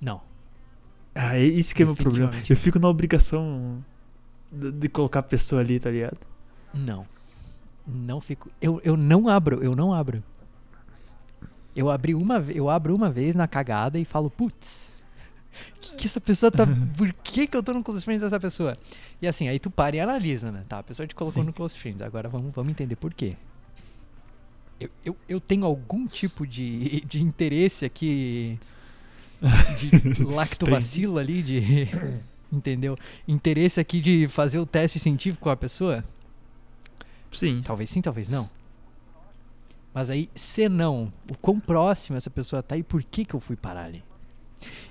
Não.
Ah, é isso que é meu problema. Eu fico na obrigação de, de colocar a pessoa ali, tá ligado?
Não. Não fico. Eu, eu não abro, eu não abro. Eu abri uma eu abro uma vez na cagada e falo, putz, que, que essa pessoa tá. *laughs* Por que, que eu tô no close friends dessa pessoa? E assim, aí tu para e analisa, né? Tá, a pessoa te colocou
Sim.
no close friends. Agora vamos, vamos entender por quê. Eu, eu, eu tenho algum tipo de, *laughs* de interesse aqui. De *laughs* lactovacilo ali, de. *coughs* Entendeu? Interesse aqui de fazer o teste científico com a pessoa?
Sim.
Talvez sim, talvez não. Mas aí, se não, o quão próximo essa pessoa tá e por que que eu fui parar ali?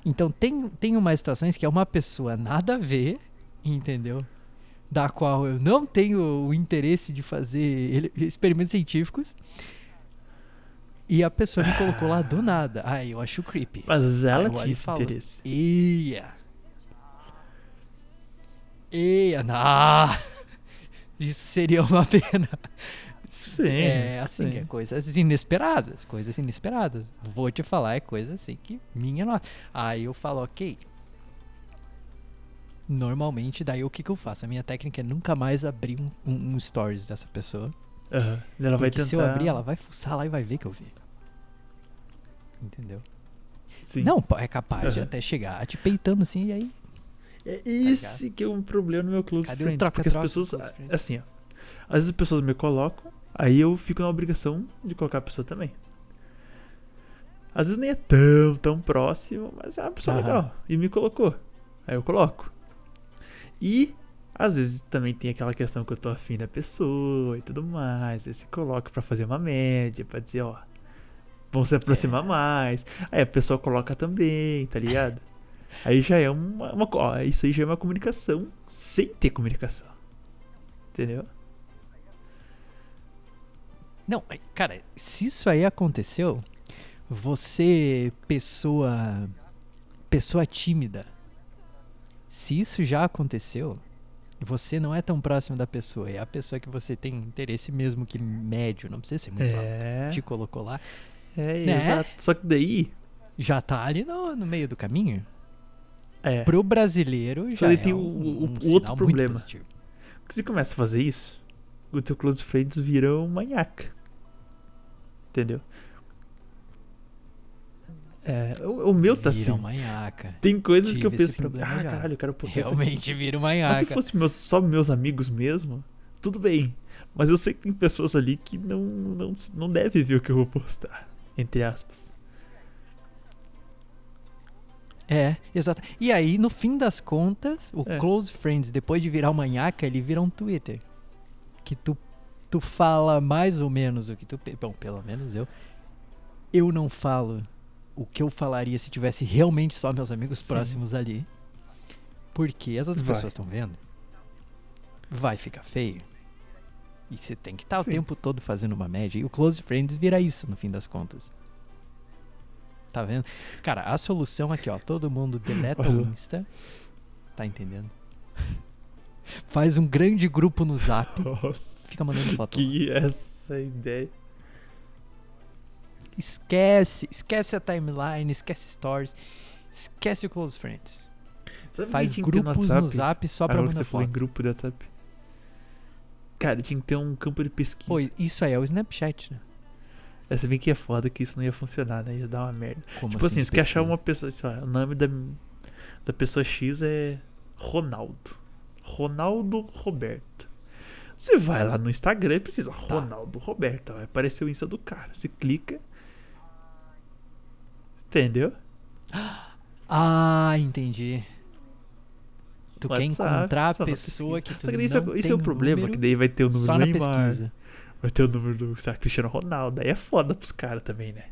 Então, tem, tem umas situações que é uma pessoa nada a ver, entendeu? Da qual eu não tenho o interesse de fazer experimentos científicos. E a pessoa me colocou lá do nada. Aí eu acho creepy.
Mas ela
eu
tinha esse interesse.
Ia. Ia, não. *laughs* Isso seria uma pena.
Sim,
É assim,
sim.
é coisas inesperadas, coisas inesperadas. Vou te falar, é coisa assim que minha nossa. Aí eu falo, ok. Normalmente, daí o que, que eu faço? A minha técnica é nunca mais abrir um, um- um stories dessa pessoa.
Aham. Ela vai tentar.
se eu abrir, ela vai fuçar lá e vai ver que eu vi. Entendeu?
Sim.
Não, é capaz de
Aham.
até chegar te peitando assim, e aí
É esse que é um problema no meu close
Cadê o
friends.
troca,
porque as
troca,
pessoas.
close friends?
Assim, ó. Às vezes as pessoas me colocam, Aí eu fico na obrigação de colocar a pessoa também. Às vezes nem é tão, tão próximo, mas é uma pessoa
Aham.
legal. E me colocou. Aí eu coloco. E às vezes também tem aquela questão que eu tô afim da pessoa e tudo mais. Aí você coloca pra fazer uma média, pra dizer, ó. Vamos se aproximar mais. Aí a pessoa coloca também, tá ligado? *laughs* Aí já é uma, uma. Ó, isso aí já é uma comunicação sem ter comunicação. Entendeu?
Não, é, cara, se isso aí aconteceu, você, pessoa. Pessoa tímida. Se isso já aconteceu, você não é tão próximo da pessoa. É a pessoa que você tem interesse mesmo que médio, não precisa ser muito alto.
É.
Te colocou lá.
É,
Né?
exato. Só que daí.
Já tá ali no, no meio do caminho.
É.
Pro brasileiro já
daí
é
tem
um,
o-
um
o outro problema. Porque você começa a fazer isso, o teu close friends vira um manhaca. Entendeu? É, o, o meu tá
Vira
assim.
um manhaca.
Tem coisas que eu
Tive
penso,
problema
ah,
já.
caralho, eu quero postar.
Realmente vira um
Mas se
manhaca.
fosse meus, só meus amigos mesmo, tudo bem. Mas eu sei que tem pessoas ali que não, não, não devem ver o que eu vou postar. Entre aspas.
É, exato. E aí, no fim das contas, o
É.
Close Friends, depois de virar um manhaca, ele vira um Twitter. Que tu, tu fala mais ou menos o que tu. Bom, pelo menos eu. Eu não falo o que eu falaria se tivesse realmente só meus amigos
Sim.
próximos ali. Porque as outras
Vai.
pessoas estão vendo. Vai ficar feio. E você tem que estar o tempo todo fazendo uma média. E o Close Friends vira isso, no fim das contas. Tá vendo? Cara, a solução aqui, ó. Todo mundo deleta o. Insta. Tá entendendo? Faz um grande grupo no Zap.
Nossa.
Fica mandando foto.
Que essa ideia.
Esquece. Esquece a timeline. Esquece stories. Esquece o Close Friends.
Sabe
Faz
que tinha que ter
grupos no Zap só pra mandar
você falou em
foto.
grupo de WhatsApp. Cara, tinha que ter um campo de pesquisa.
Pô, isso aí é o Snapchat, né?
É, se bem que é foda que isso não ia funcionar, né? Ia dar uma merda.
Como
tipo assim,
de
você quer achar uma pessoa, sei lá, o nome da, da pessoa X é Ronaldo. Ronaldo Roberto. Você vai lá no Instagram e precisa Ronaldo Roberto. Vai aparecer o Insta do cara. Você clica. Entendeu? *gasps*
Ah, entendi. Tu quer
WhatsApp,
encontrar a pessoa que tu
Só que
não
isso, é- isso
tem
é o problema, que daí vai ter o número
só
do Neymar,
pesquisa.
vai ter o número do lá, Cristiano Ronaldo. Aí é foda pros caras também, né?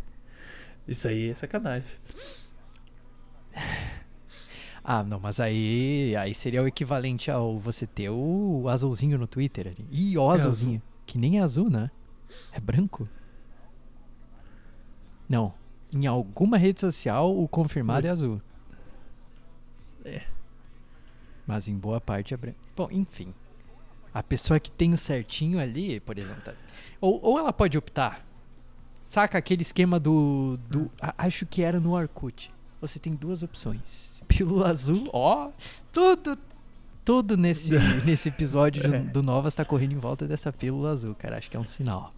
Isso aí é sacanagem. *sighs*
Ah, não, mas aí, aí seria o equivalente ao você ter o azulzinho no Twitter ali. Ih, ó,
É
azulzinho. Que nem é azul, né? É branco? Não. Em alguma rede social, o confirmado é azul. Mas em boa parte é branco. Bom, enfim. A pessoa que tem o certinho ali, por exemplo. Ou, ou ela pode optar. Saca aquele esquema do. do a- acho que era no Orkut. Você tem duas opções. *laughs* Pílula azul, ó. Tudo. Tudo nesse, *laughs* nesse episódio do,
É.
do Novas tá correndo em volta dessa pílula azul, cara. Acho que é um sinal.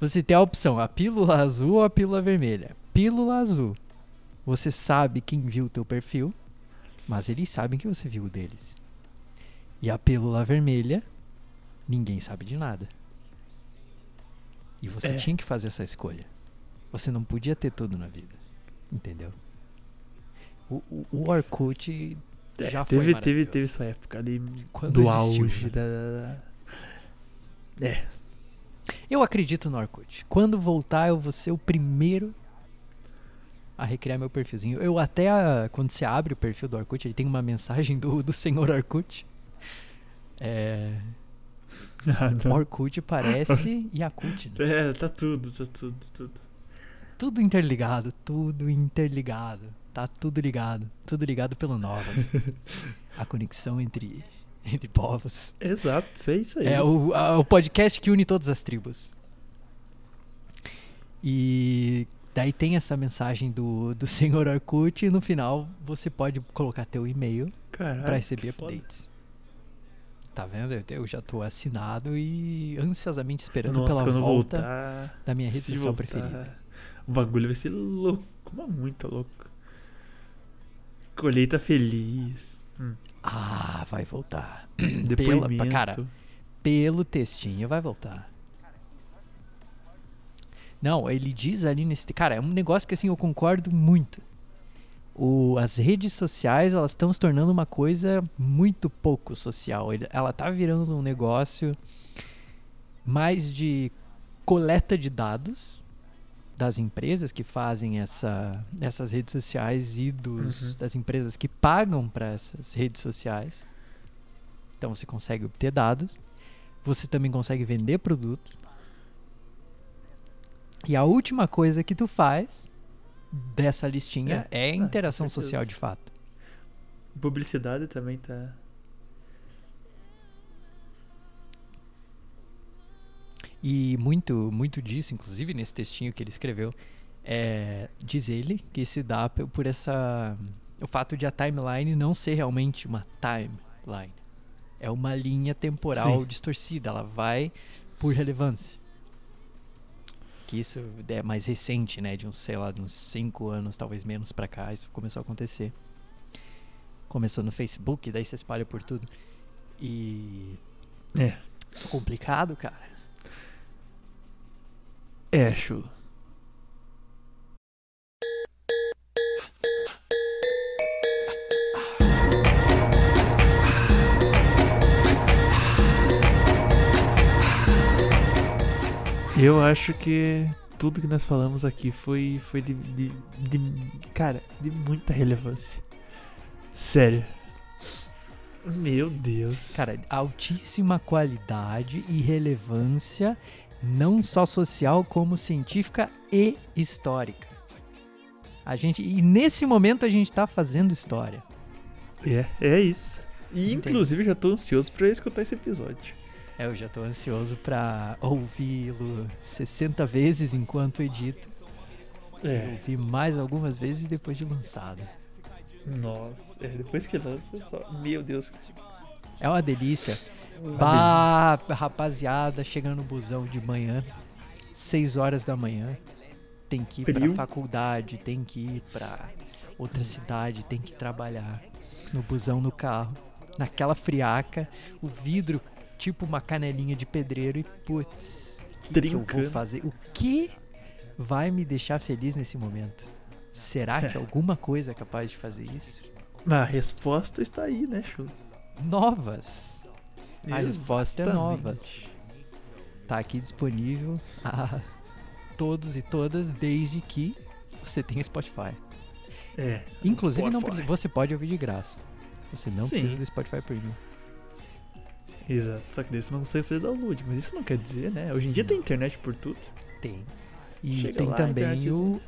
Você tem a opção, a pílula azul ou a pílula vermelha. Pílula azul. Você sabe quem viu o teu perfil, mas eles sabem que você viu o deles. E a pílula vermelha, ninguém sabe de nada. E você
É.
tinha que fazer essa escolha. Você não podia ter tudo na vida. Entendeu? O, o, o Orkut
É,
já foi
teve, teve, teve sua época ali
Quando
do
existiu,
auge
né?
da, da- É,
Eu acredito no Orkut. Quando voltar, eu vou ser o primeiro a recriar meu perfilzinho. Eu até, ah, quando você abre o perfil do Orkut, ele tem uma mensagem do, do senhor Orkut. É,
não.
Orkut parece *laughs* Yakut. Né?
É, tá tudo, tá tudo, tudo.
Tudo interligado, tudo interligado. Tá tudo ligado. Tudo ligado pelo Novas. *laughs* A conexão entre, entre povos.
Exato, é isso aí.
É o, a- o podcast que une todas as tribos. E daí tem essa mensagem do, do *laughs* senhor Orkut e no final você pode colocar teu e-mail para receber
foda.
updates. Tá vendo? Eu, eu já tô assinado e ansiosamente esperando
Nossa,
pela volta
voltar,
da minha rede social
voltar,
preferida.
O bagulho vai ser louco, mas muito louco. Colheita feliz. Hum.
Ah, vai voltar.
Depoimento.
cara, Pelo textinho vai voltar. Não, ele diz ali nesse. Cara, é um negócio que assim eu concordo muito. O, as redes sociais elas estão se tornando uma coisa muito pouco social. Ele- Ela tá virando um negócio mais de coleta de dados das empresas que fazem essa, essas redes sociais e dos,
Uhum.
das empresas que pagam para essas redes sociais. Então você consegue obter dados, você também consegue vender produtos. E a última coisa que tu faz dessa listinha é, a
ah,
interação
certeza.
social de fato.
Publicidade também tá.
E muito, muito disso, inclusive nesse textinho que ele escreveu, é, diz ele que se dá por essa o fato de a timeline não ser realmente uma timeline. É uma linha temporal
Sim.
distorcida, ela vai por relevância. Que isso é mais recente, né, de uns, sei lá, uns 5 anos, talvez menos pra cá, isso começou a acontecer. Começou no Facebook, daí se espalha por tudo. E
É.
complicado, cara.
É, chulo. Eu acho que tudo que nós falamos aqui foi, foi de, de, de- Cara, de muita relevância. Sério. Meu Deus.
Cara, altíssima qualidade e relevância, não só social, como científica e histórica. A gente, e nesse momento a gente tá fazendo história.
É, é isso. E
Entendi.
inclusive já tô ansioso pra escutar esse episódio.
É, eu já tô ansioso pra ouvi-lo 60 vezes enquanto edito.
É.
Ouvi mais algumas vezes depois de lançado.
Nossa, é, depois que lança, só. Meu Deus.
É uma delícia. Bah, rapaziada, chegando no busão de manhã, 6 horas da manhã, tem que ir pra
Frio.
faculdade, tem que ir pra outra cidade, tem que trabalhar no busão no carro, naquela friaca, o vidro tipo uma canelinha de pedreiro e putz, o que, que eu vou fazer? O que vai me deixar feliz nesse momento? Será que *laughs* alguma coisa é capaz de fazer isso?
A resposta está aí, né, Chu?
Novas. A resposta é novas. Tá aqui disponível a todos e todas desde que você tenha Spotify.
É.
Inclusive não
Spotify.
precisa, você pode ouvir de graça. Você não
Sim.
precisa do Spotify Premium.
Exato. Só que daí você não consegue fazer download. Mas isso não quer dizer, né? Hoje em dia tem internet por tudo.
Tem. E
Chega
tem
lá,
também o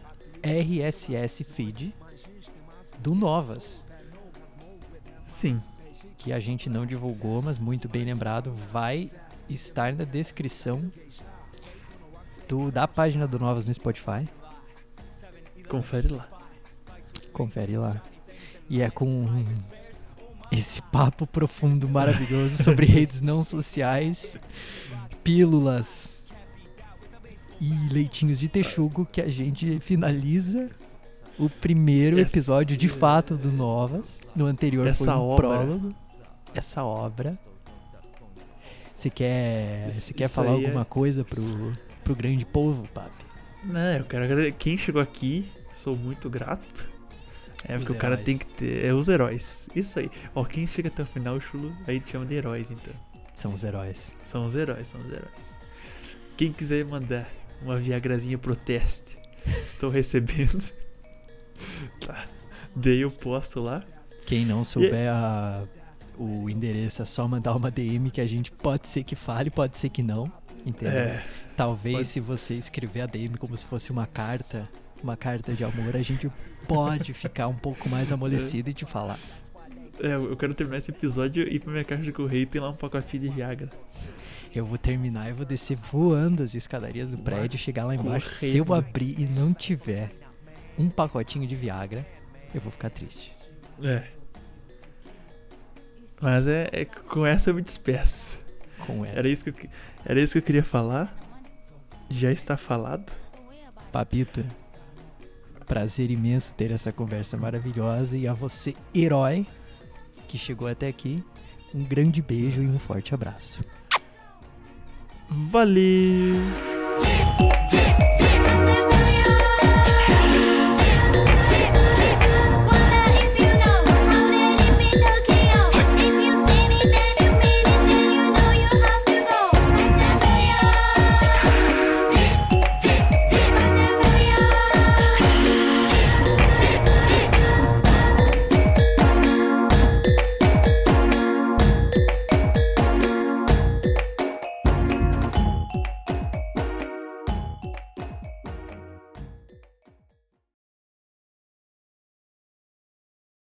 RSS feed do Novas,
Sim.
que a gente não divulgou, mas muito bem lembrado, vai estar na descrição do, da página do Novas no Spotify.
Confere lá.
Confere lá. E é com esse papo profundo, maravilhoso sobre *laughs* redes não sociais, pílulas e leitinhos de texugo que a gente finaliza o primeiro
Essa-
episódio de fato do Novas. No anterior foi
Essa
um
obra.
prólogo. Essa obra. Você quer, você quer falar
aí é-
alguma coisa pro, pro grande povo, papi?
Não, eu quero agradecer. Quem chegou aqui, sou muito grato. É
Os
porque o cara tem que ter. É os heróis. Isso aí. Ó, quem chega até o final, Chulo, aí te chama de heróis, então.
São os heróis.
São os heróis, são os heróis. Quem quiser mandar uma viagrazinha pro teste, *laughs* estou recebendo. tá. Daí eu posto lá.
Quem não souber a- o endereço é só mandar uma DM que a gente pode ser que fale, pode ser que não. Entendeu?
É.
Talvez
pode-
se você escrever a DM como se fosse uma carta, uma carta de amor, a gente pode ficar um pouco mais amolecido e te falar.
É, eu quero terminar esse episódio e ir pra minha caixa de correio e tem lá um pacotinho de Viagra.
Eu vou terminar e vou descer voando as escadarias do prédio, chegar lá embaixo. Se eu abrir e não tiver um pacotinho de Viagra, eu vou ficar triste.
É. Mas é, é- com essa eu me despeço.
Com essa.
Era isso que eu, que- era isso que eu queria falar. Já está falado.
Papito, prazer imenso ter essa conversa maravilhosa e a você, herói, que chegou até aqui, um grande beijo e um forte abraço.
Valeu!